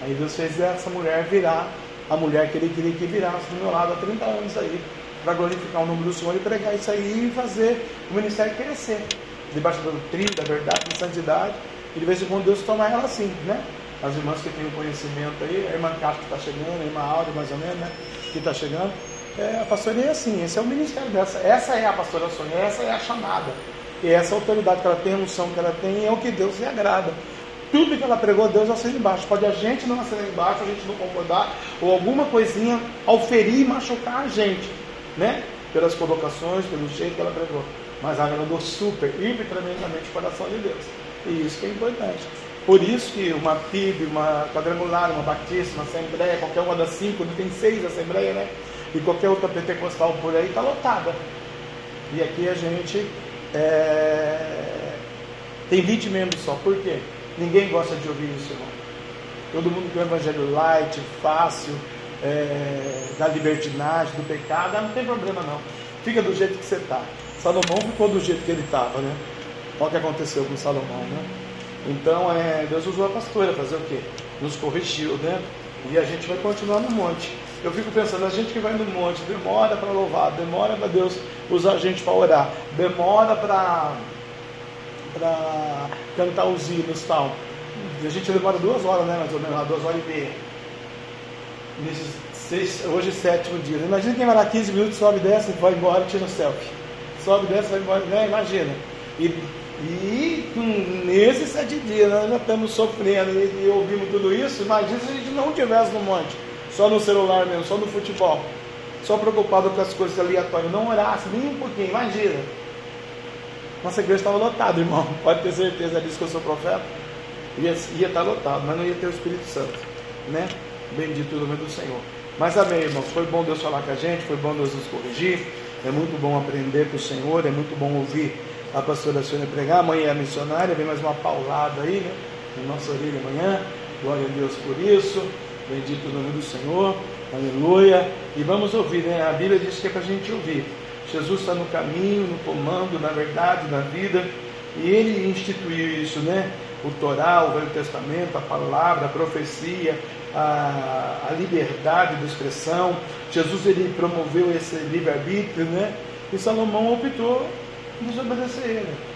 S2: Aí Deus fez essa mulher virar a mulher que ele queria que virasse do meu lado há 30 anos aí, para glorificar o nome do Senhor e pregar isso aí e fazer o ministério crescer, debaixo da doutrina, da verdade, da santidade, e de vez em quando Deus toma ela assim, né? As irmãs que têm o conhecimento aí, a irmã Castro está chegando, a irmã Áurea mais ou menos, né? Que está chegando. É, a pastoria é assim, esse é o ministério dessa. Essa é a pastora Sônia, essa é a chamada. E essa autoridade que ela tem, a unção que ela tem, é o que Deus lhe agrada. Tudo que ela pregou, Deus acende embaixo. Pode a gente não acender embaixo, a gente não concordar, ou alguma coisinha ferir e machucar a gente, né? Pelas colocações, pelo jeito que ela pregou. Mas agradou super, hiper tremendamente o coração de Deus. E isso que é importante. Por isso que uma PIB, uma quadrangular, uma batista, uma assembleia, qualquer uma das cinco, tem seis assembleias, né? E qualquer outra pentecostal por aí está lotada. E aqui a gente é... tem 20 membros só. Por quê? Ninguém gosta de ouvir isso, irmão. Todo mundo quer o evangelho light, fácil, é... da libertinagem, do pecado. Ah, não tem problema não. Fica do jeito que você está. Salomão ficou do jeito que ele estava, né? Olha o que aconteceu com Salomão, né? Então, é, Deus usou a pastora fazer o quê? Nos corrigiu, né? E a gente vai continuar no monte. Eu fico pensando, a gente que vai no monte, demora para louvar, demora para Deus usar a gente para orar, demora para cantar os hinos e tal. A gente demora duas horas, né? Mais ou menos, duas horas e meia. Nesses seis, hoje sétimo dia. Imagina quem vai lá 15 minutos, sobe desce, vai embora tira um selfie. Sobe desce, vai embora, né? Imagina. E, e hum, nesses sete dias nós já estamos sofrendo e, e ouvimos tudo isso. Imagina se a gente não tivesse no monte só no celular mesmo, só no futebol, só preocupado com as coisas aleatórias, não orasse nem um pouquinho, imagina. Nossa igreja estava lotada, irmão, pode ter certeza disso que eu sou profeta. Ia, ia estar lotado, mas não ia ter o Espírito Santo, né? Bendito o nome do Senhor. Mas amém, irmãos, foi bom Deus falar com a gente, foi bom Deus nos corrigir, é muito bom aprender com o Senhor, é muito bom ouvir a pastora Sônia pregar. Amanhã é a missionária, vem mais uma paulada aí, né? Na nossa orelha amanhã. Glória a Deus por isso. Bendito o nome do Senhor, aleluia. E vamos ouvir, né? A Bíblia diz que é para a gente ouvir. Jesus está no caminho, no comando, na verdade, na vida, e ele instituiu isso, né? O Torá, o Velho Testamento, a palavra, a profecia, a, a liberdade de expressão. Jesus ele promoveu esse livre-arbítrio, né? E Salomão optou desobedecer ele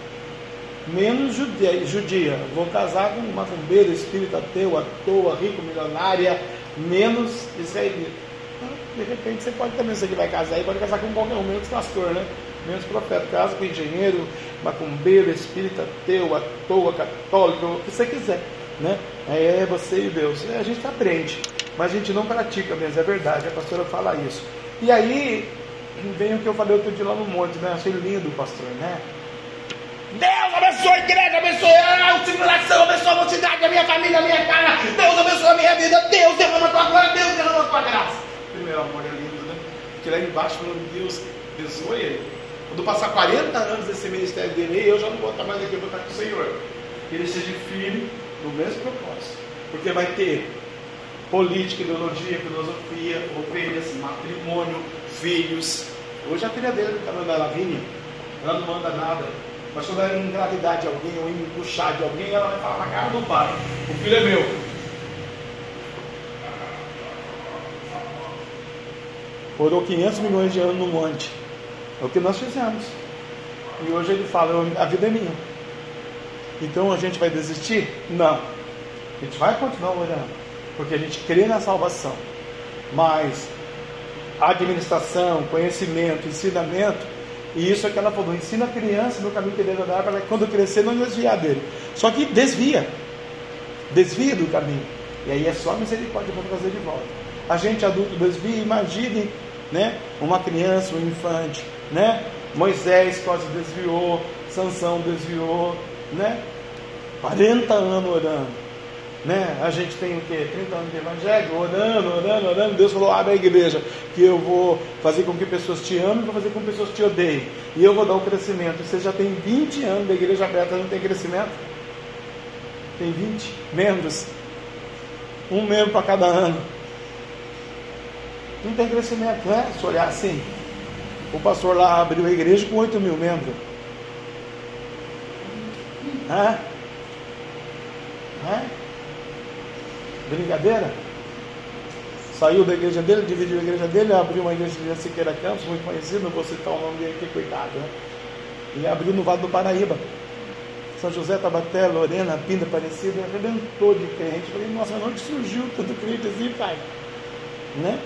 S2: menos judia, judia. Vou casar com uma macumbeira, espírita ateu, à toa, rico, milionária, menos israelita. Então, de repente você pode também, você que vai casar aí, pode casar com qualquer um, menos pastor, né? Menos profeta, casa com engenheiro, macumbeiro, espírita ateu, à toa, católico, o que você quiser, né? É você e Deus. A gente aprende, mas a gente não pratica mesmo, é verdade, a pastora fala isso. E aí vem o que eu falei outro dia lá no monte, né? Achei lindo, pastor, né? Deus abençoe a igreja, abençoe a tribulação, abençoe a mocidade, a minha família, a minha casa. Deus abençoe a minha vida. Deus derrama a tua glória, Deus derrama a tua graça. Primeiro amor é lindo, né? Porque lá embaixo falando, Deus abençoe ele. Quando passar 40 anos desse ministério dele, eu já não vou estar mais aqui, eu vou estar com o Senhor. Que ele seja firme no mesmo propósito. Porque vai ter política, ideologia, filosofia, ovelhas, matrimônio, filhos. Hoje a filha dele mandando a Lavínia, ela não manda nada. Mas quando ela engravidar de alguém ou embuchar de alguém, ela vai falar na cara do pai: O filho é meu. Orou 500 milhões de anos no monte. É o que nós fizemos. E hoje ele fala: A vida é minha. Então a gente vai desistir? Não. A gente vai continuar orando. Porque a gente crê na salvação. Mas administração, conhecimento, ensinamento e isso é que ela falou: ensina a criança no caminho que deve andar para quando crescer não desviar dele. Só que desvia, desvia do caminho. E aí é só misericórdia para trazer de volta. A gente adulto desvia, imagine né, uma criança, um infante, né? Moisés quase desviou, Sansão desviou, né? 40 anos orando. Né? A gente tem o quê? 30 anos de evangelho, orando, orando, orando. Deus falou: abre a igreja, que eu vou fazer com que pessoas te amem, vou fazer com que pessoas te odeiem. E eu vou dar o um crescimento. Você já tem 20 anos da igreja aberta, não tem crescimento? Tem 20 membros. Um membro para cada ano. Não tem crescimento, né? Se olhar assim. O pastor lá abriu a igreja com 8 mil membros. Hã? Hã? Brincadeira? Saiu da igreja dele, dividiu a igreja dele, abriu uma igreja de Siqueira Campos, muito conhecido, não vou citar o nome dele aqui, coitado, né? Ele abriu no Vale do Paraíba. São José, Tabaté, Lorena, Pinda, Aparecida, arrebentou de crente. Falei, nossa, mas onde surgiu tanto crente assim, pai? Né?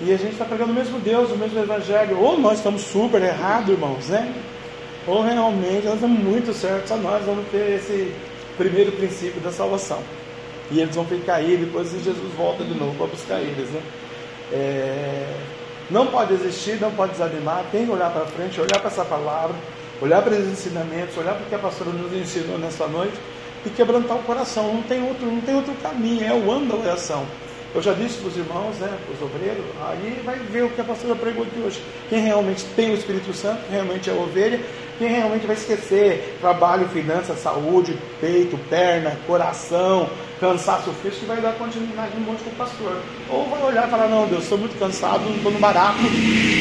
S2: E a gente está pregando o mesmo Deus, o mesmo Evangelho. Ou nós estamos super errados, irmãos, né? Ou realmente nós estamos muito certos, só nós vamos ter esse primeiro princípio da salvação. E eles vão ficar aí, depois Jesus volta de novo para buscar eles. Né? É... Não pode existir, não pode desanimar, tem que olhar para frente, olhar para essa palavra, olhar para os ensinamentos, olhar para o que a pastora nos ensinou nesta noite e quebrantar o coração. Não tem outro, não tem outro caminho, é o ano da oração. Eu já disse para os irmãos, né, para os obreiros, aí vai ver o que a pastora pregou aqui hoje. Quem realmente tem o Espírito Santo, realmente é ovelha, quem realmente vai esquecer trabalho, finanças, saúde, peito, perna, coração, cansaço físico, vai dar continuidade no monte com o pastor. Ou vai olhar e falar, não, Deus, estou muito cansado, não estou no barato,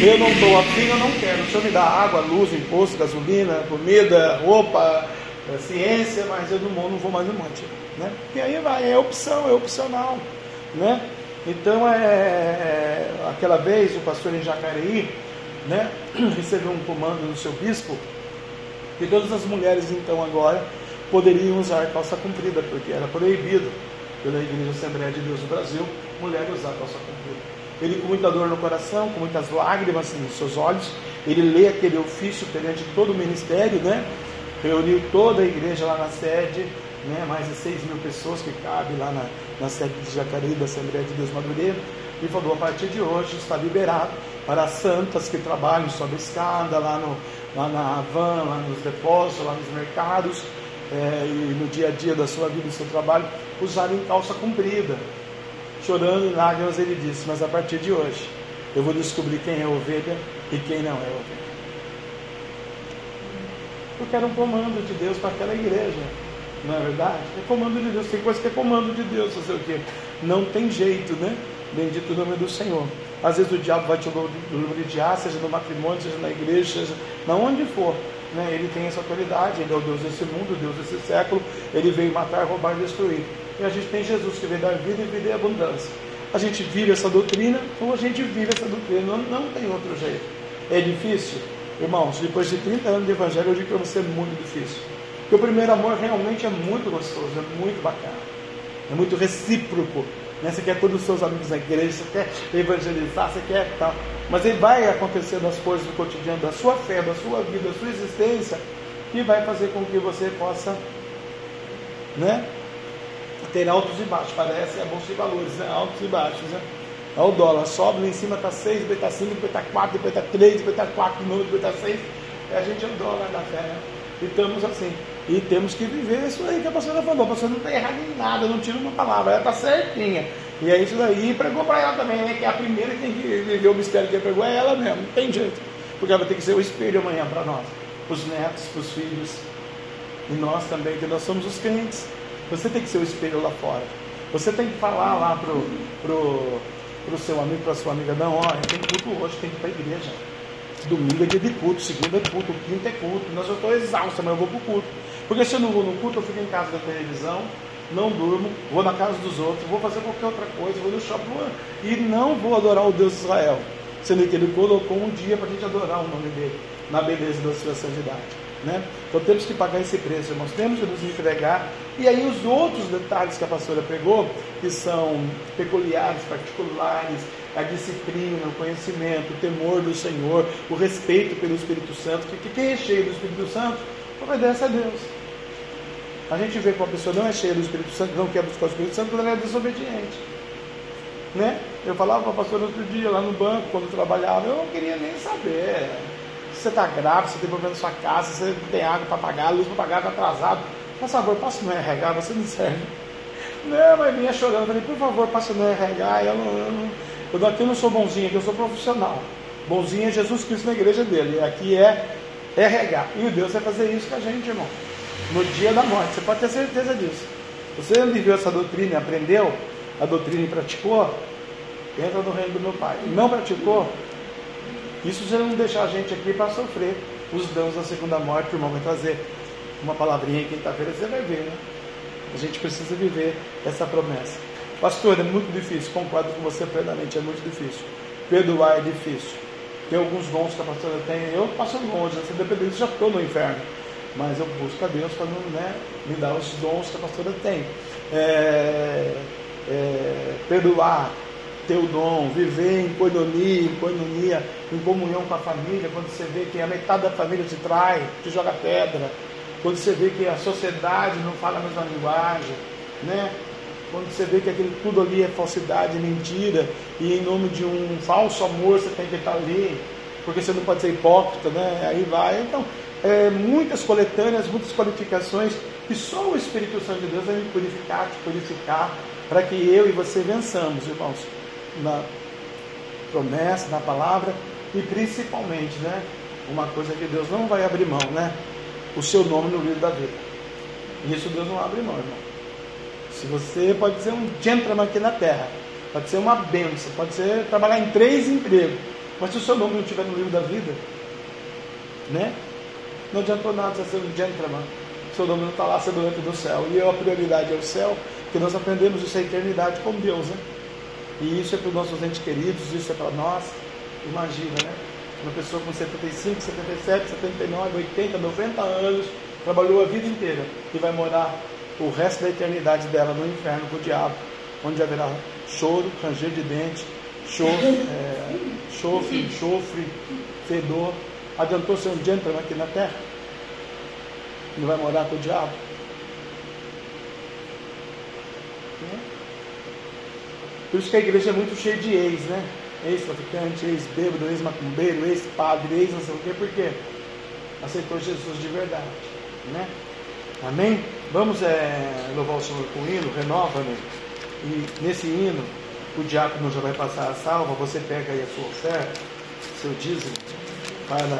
S2: eu não estou afim, eu não quero. O Senhor me dá água, luz, imposto, gasolina, comida, roupa, é, ciência, mas eu não, não vou mais no monte. Né? E aí vai, é opção, é opcional. Né? Então, é, é, aquela vez, o pastor em Jacareí né, recebeu um comando do seu bispo que todas as mulheres, então, agora poderiam usar calça comprida, porque era proibido pela Igreja Assembleia de Deus do Brasil mulher usar calça comprida. Ele, com muita dor no coração, com muitas lágrimas nos seus olhos, ele lê aquele ofício perante todo o ministério, né? reuniu toda a igreja lá na sede, né? mais de 6 mil pessoas que cabe lá na, na sede de Jacareí, da Assembleia de Deus Madureira, e falou: a partir de hoje está liberado para as santas que trabalham sob escada, lá, no, lá na van, lá nos depósitos, lá nos mercados, é, e no dia a dia da sua vida e do seu trabalho, usarem calça comprida. Chorando em lágrimas, ele disse: Mas a partir de hoje, eu vou descobrir quem é ovelha e quem não é ovelha. Porque era um comando de Deus para aquela igreja. Não é verdade? É comando de Deus. Tem coisa que é comando de Deus, fazer o quê? Não tem jeito, né? Bendito o nome do Senhor. Às vezes o diabo vai te lubrificar, seja no matrimônio, seja na igreja, seja na onde for. Né? Ele tem essa autoridade, ele é o Deus desse mundo, o Deus desse século. Ele veio matar, roubar e destruir. E a gente tem Jesus que veio dar vida e vida em abundância. A gente vive essa doutrina, ou a gente vive essa doutrina, não, não tem outro jeito. É difícil? Irmãos, depois de 30 anos de evangelho, eu digo que você é muito difícil. Porque o primeiro amor realmente é muito gostoso, é muito bacana, é muito recíproco. Né? Você quer todos os seus amigos na igreja, você quer evangelizar, você quer tal. Mas aí vai acontecendo as coisas do cotidiano, da sua fé, da sua vida, da sua existência, que vai fazer com que você possa né, ter altos e baixos. Parece a bolsa de valores, né? altos e baixos. Né? Olha o dólar, sobe lá em cima, está 6, depois está 5, depois está 4, depois está 3, depois está 4 de depois está 6. A gente é o dólar da fé, né? E estamos assim. E temos que viver isso aí que a pastora falou. A pastora não está errada em nada, não tira uma palavra, ela está certinha. E é isso daí. E pregou para ela também, né? Que é a primeira que tem que viver o mistério que pregou é ela mesmo. Não tem jeito. Porque ela ter que ser o espelho amanhã para nós, para os netos, para os filhos. E nós também, que nós somos os crentes. Você tem que ser o espelho lá fora. Você tem que falar lá pro, pro, pro seu amigo, para sua amiga, não, olha, tem culto hoje, tem que ir para a igreja. Domingo é dia de culto, segunda é culto, quinta é culto. Nós eu estou exausto, mas eu vou para o culto. Porque se eu não vou no culto, eu fico em casa da televisão, não durmo, vou na casa dos outros, vou fazer qualquer outra coisa, vou no shopping e não vou adorar o Deus de Israel. Sendo que ele colocou um dia para a gente adorar o nome dele, na beleza da sua santidade. Né? Então temos que pagar esse preço, irmãos. Temos que nos entregar. E aí os outros detalhes que a pastora pregou, que são peculiares, particulares, a disciplina, o conhecimento, o temor do Senhor, o respeito pelo Espírito Santo, que, que quem é cheio do Espírito Santo obedece a Deus. A gente vê que uma pessoa não é cheia do Espírito Santo, não quer buscar o Espírito Santo, quando ela é desobediente. Né? Eu falava para a pastora outro dia lá no banco, quando eu trabalhava, eu não queria nem saber você está grave, você tem problema na sua casa, você não tem água para pagar, luz para pagar, está atrasado. Por favor, passa no RH, você não serve. Não, mas vinha chorando. Eu falei, por favor, passa no RH. Eu, não, eu, não, eu daqui não sou bonzinho, aqui eu sou profissional. Bonzinho é Jesus Cristo na igreja dele. Aqui é RH. E o Deus vai fazer isso com a gente, irmão. No dia da morte. Você pode ter certeza disso. Você viveu essa doutrina, aprendeu a doutrina e praticou, entra no reino do meu Pai. Não praticou, isso já não deixar a gente aqui para sofrer os danos da segunda morte, o irmão vai trazer uma palavrinha quinta-feira, você vai ver, né? A gente precisa viver essa promessa. Pastor, é muito difícil, concordo com você plenamente, é muito difícil. Perdoar é difícil. Tem alguns dons que a pastora tem, eu passo longe, depender disso, já estou no inferno. Mas eu busco a Deus para né, me dar os dons que a pastora tem. É, é, perdoar, ter o dom, viver em coinonia, em coinonia, em comunhão com a família, quando você vê que a metade da família te trai, te joga pedra, quando você vê que a sociedade não fala a mesma linguagem, né? Quando você vê que aquilo tudo ali é falsidade, mentira, e em nome de um falso amor você tem que estar ali, porque você não pode ser hipócrita, né? Aí vai. Então, é, muitas coletâneas, muitas qualificações, que só o Espírito Santo de Deus vai me purificar, te purificar, para que eu e você vençamos, irmãos na promessa, na palavra e principalmente, né? Uma coisa que Deus não vai abrir mão, né? O seu nome no livro da vida. Isso Deus não abre mão, irmão. Se você pode ser um gentleman aqui na terra, pode ser uma benção, pode ser trabalhar em três empregos, mas se o seu nome não estiver no livro da vida, né? Não adiantou nada você ser um gentleman Sodoma não está lá antes do céu. E a prioridade é o céu, porque nós aprendemos isso é eternidade com Deus, né? E isso é para os nossos entes queridos, isso é para nós. Imagina, né? Uma pessoa com 75, 77, 79, 80, 90 anos, trabalhou a vida inteira e vai morar o resto da eternidade dela no inferno com o diabo, onde haverá choro, ranger de dente, chofre, é, chofre, enxofre, fedor. Adiantou ser um gentleman aqui na terra? Não vai morar com o diabo? Né? Por isso que a igreja é muito cheia de ex, né? Ex-traficante, ex-bêbado, ex-macumbeiro, ex-padre, ex não sei o quê, por quê? Aceitou Jesus de verdade, né? Amém? Vamos é, louvar o Senhor com o hino, renova-me. E nesse hino, o diácono já vai passar a salva, você pega aí a sua oferta, seu dízimo, para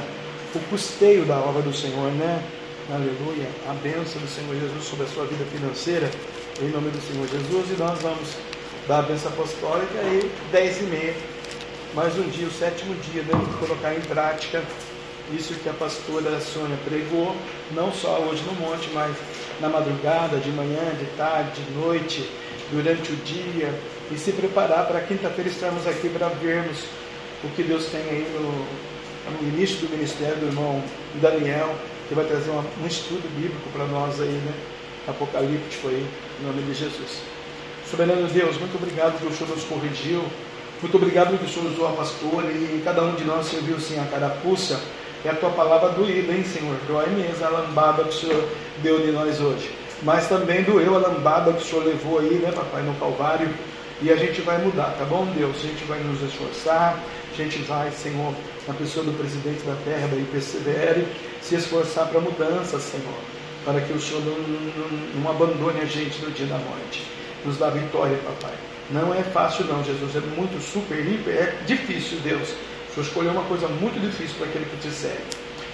S2: o custeio da obra do Senhor, né? Aleluia. A bênção do Senhor Jesus sobre a sua vida financeira, em nome do Senhor Jesus. E nós vamos dar a bênção apostólica aí, dez e meia. Mais um dia, o sétimo dia, devemos colocar em prática isso que a pastora Sônia pregou, não só hoje no monte, mas na madrugada, de manhã, de tarde, de noite, durante o dia, e se preparar para quinta-feira estarmos aqui para vermos o que Deus tem aí no, no início do ministério do irmão Daniel, que vai trazer uma, um estudo bíblico para nós aí, né? Apocalíptico aí, em nome de Jesus. Soberano Deus, muito obrigado que o Senhor nos corrigiu. Muito obrigado que o Senhor usou a pastora e cada um de nós serviu sim a carapuça. É a tua palavra doída, hein, Senhor? Dói mesmo a lambada que o Senhor deu de nós hoje. Mas também doeu a lambada que o Senhor levou aí, né, papai, no Calvário. E a gente vai mudar, tá bom, Deus? A gente vai nos esforçar, a gente vai, Senhor, na pessoa do presidente da terra, da IPCBR, se esforçar para mudança, Senhor, para que o Senhor não, não, não abandone a gente no dia da morte. Nos dá vitória, papai. Não é fácil, não, Jesus. É muito super, é difícil, Deus. O escolheu uma coisa muito difícil para aquele que te segue.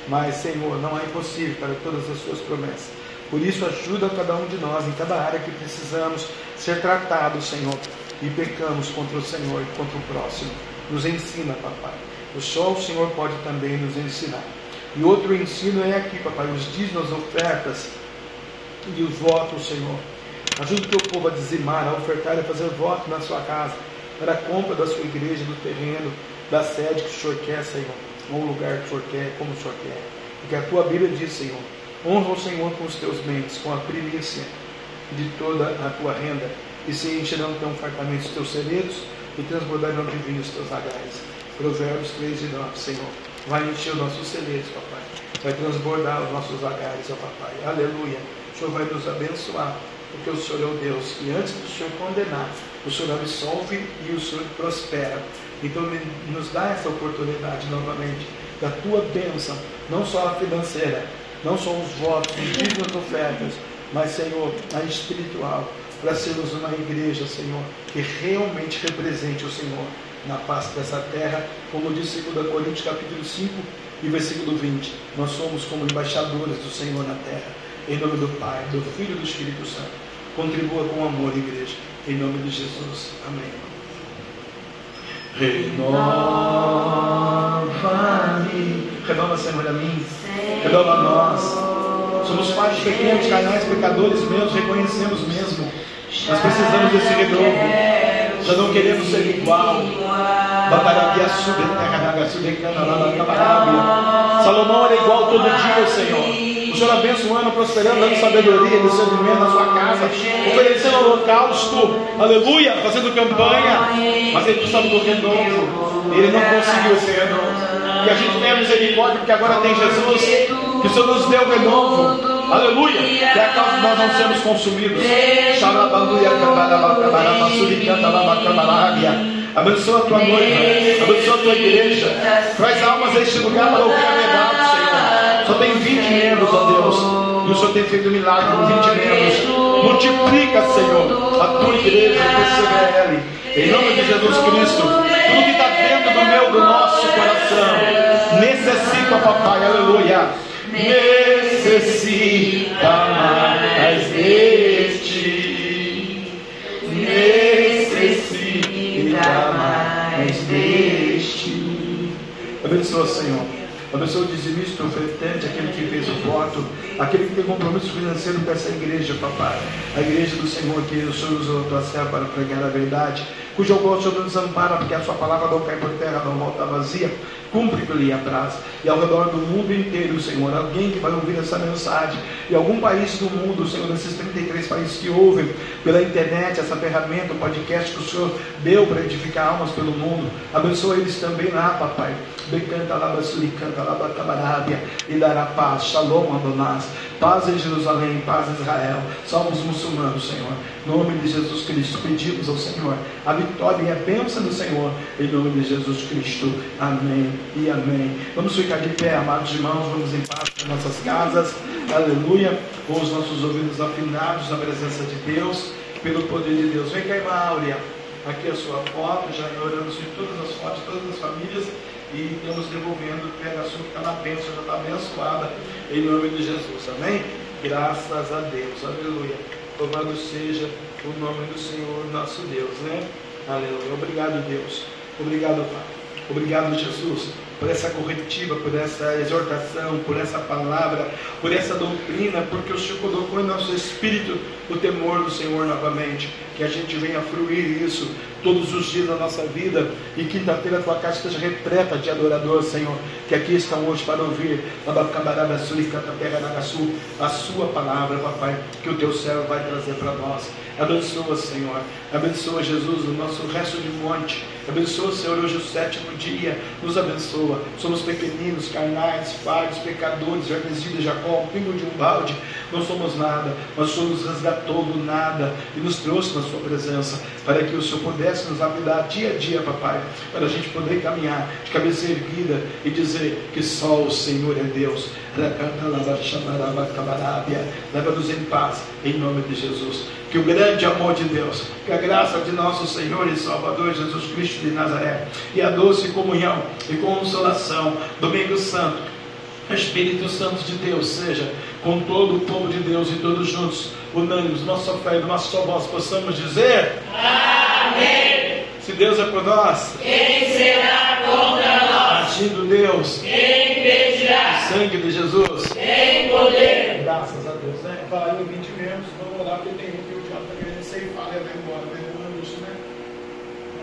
S2: Mas, Senhor, não é impossível para todas as suas promessas. Por isso, ajuda cada um de nós em cada área que precisamos ser tratados, Senhor e pecamos contra o Senhor e contra o próximo. Nos ensina, papai. Só o Senhor pode também nos ensinar. E outro ensino é aqui, papai, os dízimos, as ofertas e os votos, Senhor. Ajuda o teu povo a dizimar, a ofertar e a fazer voto na sua casa, para a compra da sua igreja, do terreno, da sede que o Senhor quer, Senhor, ou o lugar que o Senhor quer, como o Senhor quer. Porque a tua Bíblia diz, Senhor, honra o Senhor com os teus bens, com a primícia de toda a tua renda e se encherão tão fartamente os teus celeiros e transbordarão de vinho os teus lagares. Provérbios 3 e 9, Senhor. Vai encher os nossos celeiros, papai. Vai transbordar os nossos lagares, ó papai. Aleluia. O Senhor vai nos abençoar, porque o Senhor é o Deus que antes do Senhor condenar, o Senhor absolve e o Senhor prospera. Então nos dá essa oportunidade novamente da tua bênção, não só a financeira, não só os votos, os dízimos ofertas, mas Senhor, a espiritual para sermos uma igreja, Senhor, que realmente represente o Senhor na face dessa terra, como diz 2 Coríntios capítulo 5 e versículo 20. Nós somos como embaixadores do Senhor na terra, em nome do Pai, do Filho e do Espírito Santo. Contribua com amor, igreja, em nome de Jesus. Amém. Renova-me. Renova, Senhor, a mim. Renova a nós. Somos falhos, pequenos, canais, pecadores meus, reconhecemos mesmo nós precisamos desse renovo. Já não queremos ser igual. Salomão era igual todo dia, Senhor. Senhor abençoando, prosperando, dando sabedoria, discernimento na sua casa, oferecendo holocausto, aleluia, fazendo campanha. Mas ele precisava do renovo. Ele não conseguiu esse renovo. Que a gente tenha misericórdia, porque agora tem Jesus. Que o Senhor nos deu renovo. Aleluia. Que a causa nós não sermos consumidos. Abençoa a tua noiva. Abençoa a tua igreja. Traz almas a este lugar para ouvir a verdade, Tem 20 membros, ó Deus. E o Senhor tem feito milagre com 20 membros. Multiplica, Senhor, a tua igreja, PCBL. Em nome de Jesus Cristo. Tudo que está dentro do meu, do nosso coração. Necessita, papai. Aleluia necessita mais deste, necessita mais deste. Abençoa, Senhor. Abençoa o dizimista, ofertante, aquele que fez o voto. aquele que tem compromisso financeiro com essa igreja, papai. A igreja do Senhor, que o Senhor usou a tua serva para pregar a verdade, cujo qual o Senhor não desampara, porque a sua palavra não cai por terra, não volta vazia, cumpre que lhe apraz. E ao redor do mundo inteiro, Senhor, alguém que vai ouvir essa mensagem, e algum país do mundo, Senhor, nesses 33 países que ouvem pela internet, essa ferramenta, o podcast que o Senhor deu para edificar almas pelo mundo, abençoa eles também lá, papai. Becanta laba suricanta laba cabarábia e dará paz. Shalom Adonás. Paz em Jerusalém, paz em Israel. Salve os muçulmanos, Senhor. Em nome de Jesus Cristo, pedimos ao Senhor a vitória e a bênção do Senhor. Em nome de Jesus Cristo. Amém e amém. Vamos ficar de pé, amados irmãos. Vamos em paz para nossas casas. Aleluia. Com os nossos ouvidos afinados na presença de Deus, pelo poder de Deus. Vem cá, Áurea. Aqui a sua foto, já oramos em todas as fotos, todas as famílias e estamos devolvendo, a sua que está na bênção, já está abençoada, em nome de Jesus, amém? Graças a Deus, aleluia. Louvado seja o nome do Senhor, nosso Deus, né? Aleluia. Obrigado, Deus. Obrigado, Pai. Obrigado, Jesus por essa corretiva, por essa exortação, por essa palavra, por essa doutrina, porque o Senhor colocou em nosso espírito o temor do Senhor novamente. Que a gente venha fruir isso todos os dias da nossa vida e quinta-feira a tua casa esteja repleta de adorador, Senhor, que aqui estão hoje para ouvir a sua palavra, papai, que o teu servo vai trazer para nós. Abençoa, Senhor. Abençoa, Jesus, o nosso resto de monte. Abençoa, Senhor, hoje o sétimo dia. Nos abençoa. Somos pequeninos, carnais, falhos, pecadores, Hermes Jacó, um pingo de um balde. Não somos nada, mas o Senhor nos resgatou do nada e nos trouxe na Sua presença para que o Senhor pudesse nos lapidar dia a dia, papai, para a gente poder caminhar de cabeça erguida e dizer que só o Senhor é Deus. Leva-nos em paz, em nome de Jesus. Que o grande amor de Deus, que a graça de nosso Senhor e Salvador Jesus Cristo de Nazaré, e a doce comunhão e consolação, Domingo Santo, Espírito Santo de Deus, seja com todo o povo de Deus e todos juntos, unânimes, nossa fé e nossa sua voz, possamos dizer: Amém. Se Deus é por nós,
S3: quem será contra nós?
S2: Agindo Deus,
S3: quem impedirá?
S2: O sangue de Jesus,
S3: tem poder.
S2: Graças a Deus, né? Vai, eu 20 membros, vamos orar, porque tem um que o diabo está querendo ceifar, levar embora, né? isso, né?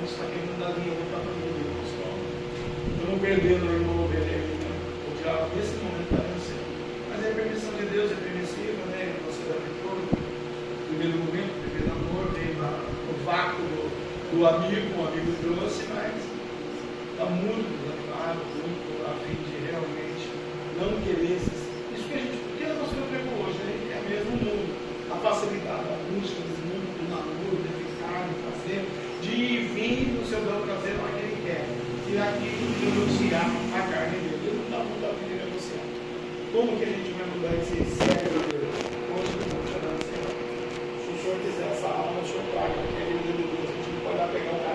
S2: Gente está querendo dar linha para todo mundo, pessoal. Estamos perdendo aí uma ovelha, né? O diabo, nesse momento, está vencendo. Mas é a permissão de Deus, é permissiva, né? Você dá todo. Primeiro momento, primeiro amor, vem o vácuo do, do amigo, o amigo trouxe, mas está muito desanimado, muito a fim de realmente não querer. Isso que a gente. O que a nossa pregou hoje, né? É mesmo o mundo. A facilidade da busca do mundo, do namoro, de ficar, de fazer, de vir no seu belo prazer para que ele quer. E aqui renunciar a carne dele. Ele não dá muito a fim de negociar. Como que a gente vai mudar esse cérebro está dando Se o senhor quiser essa alma, o senhor paga, porque ele é Deus. A gente não pode pegar um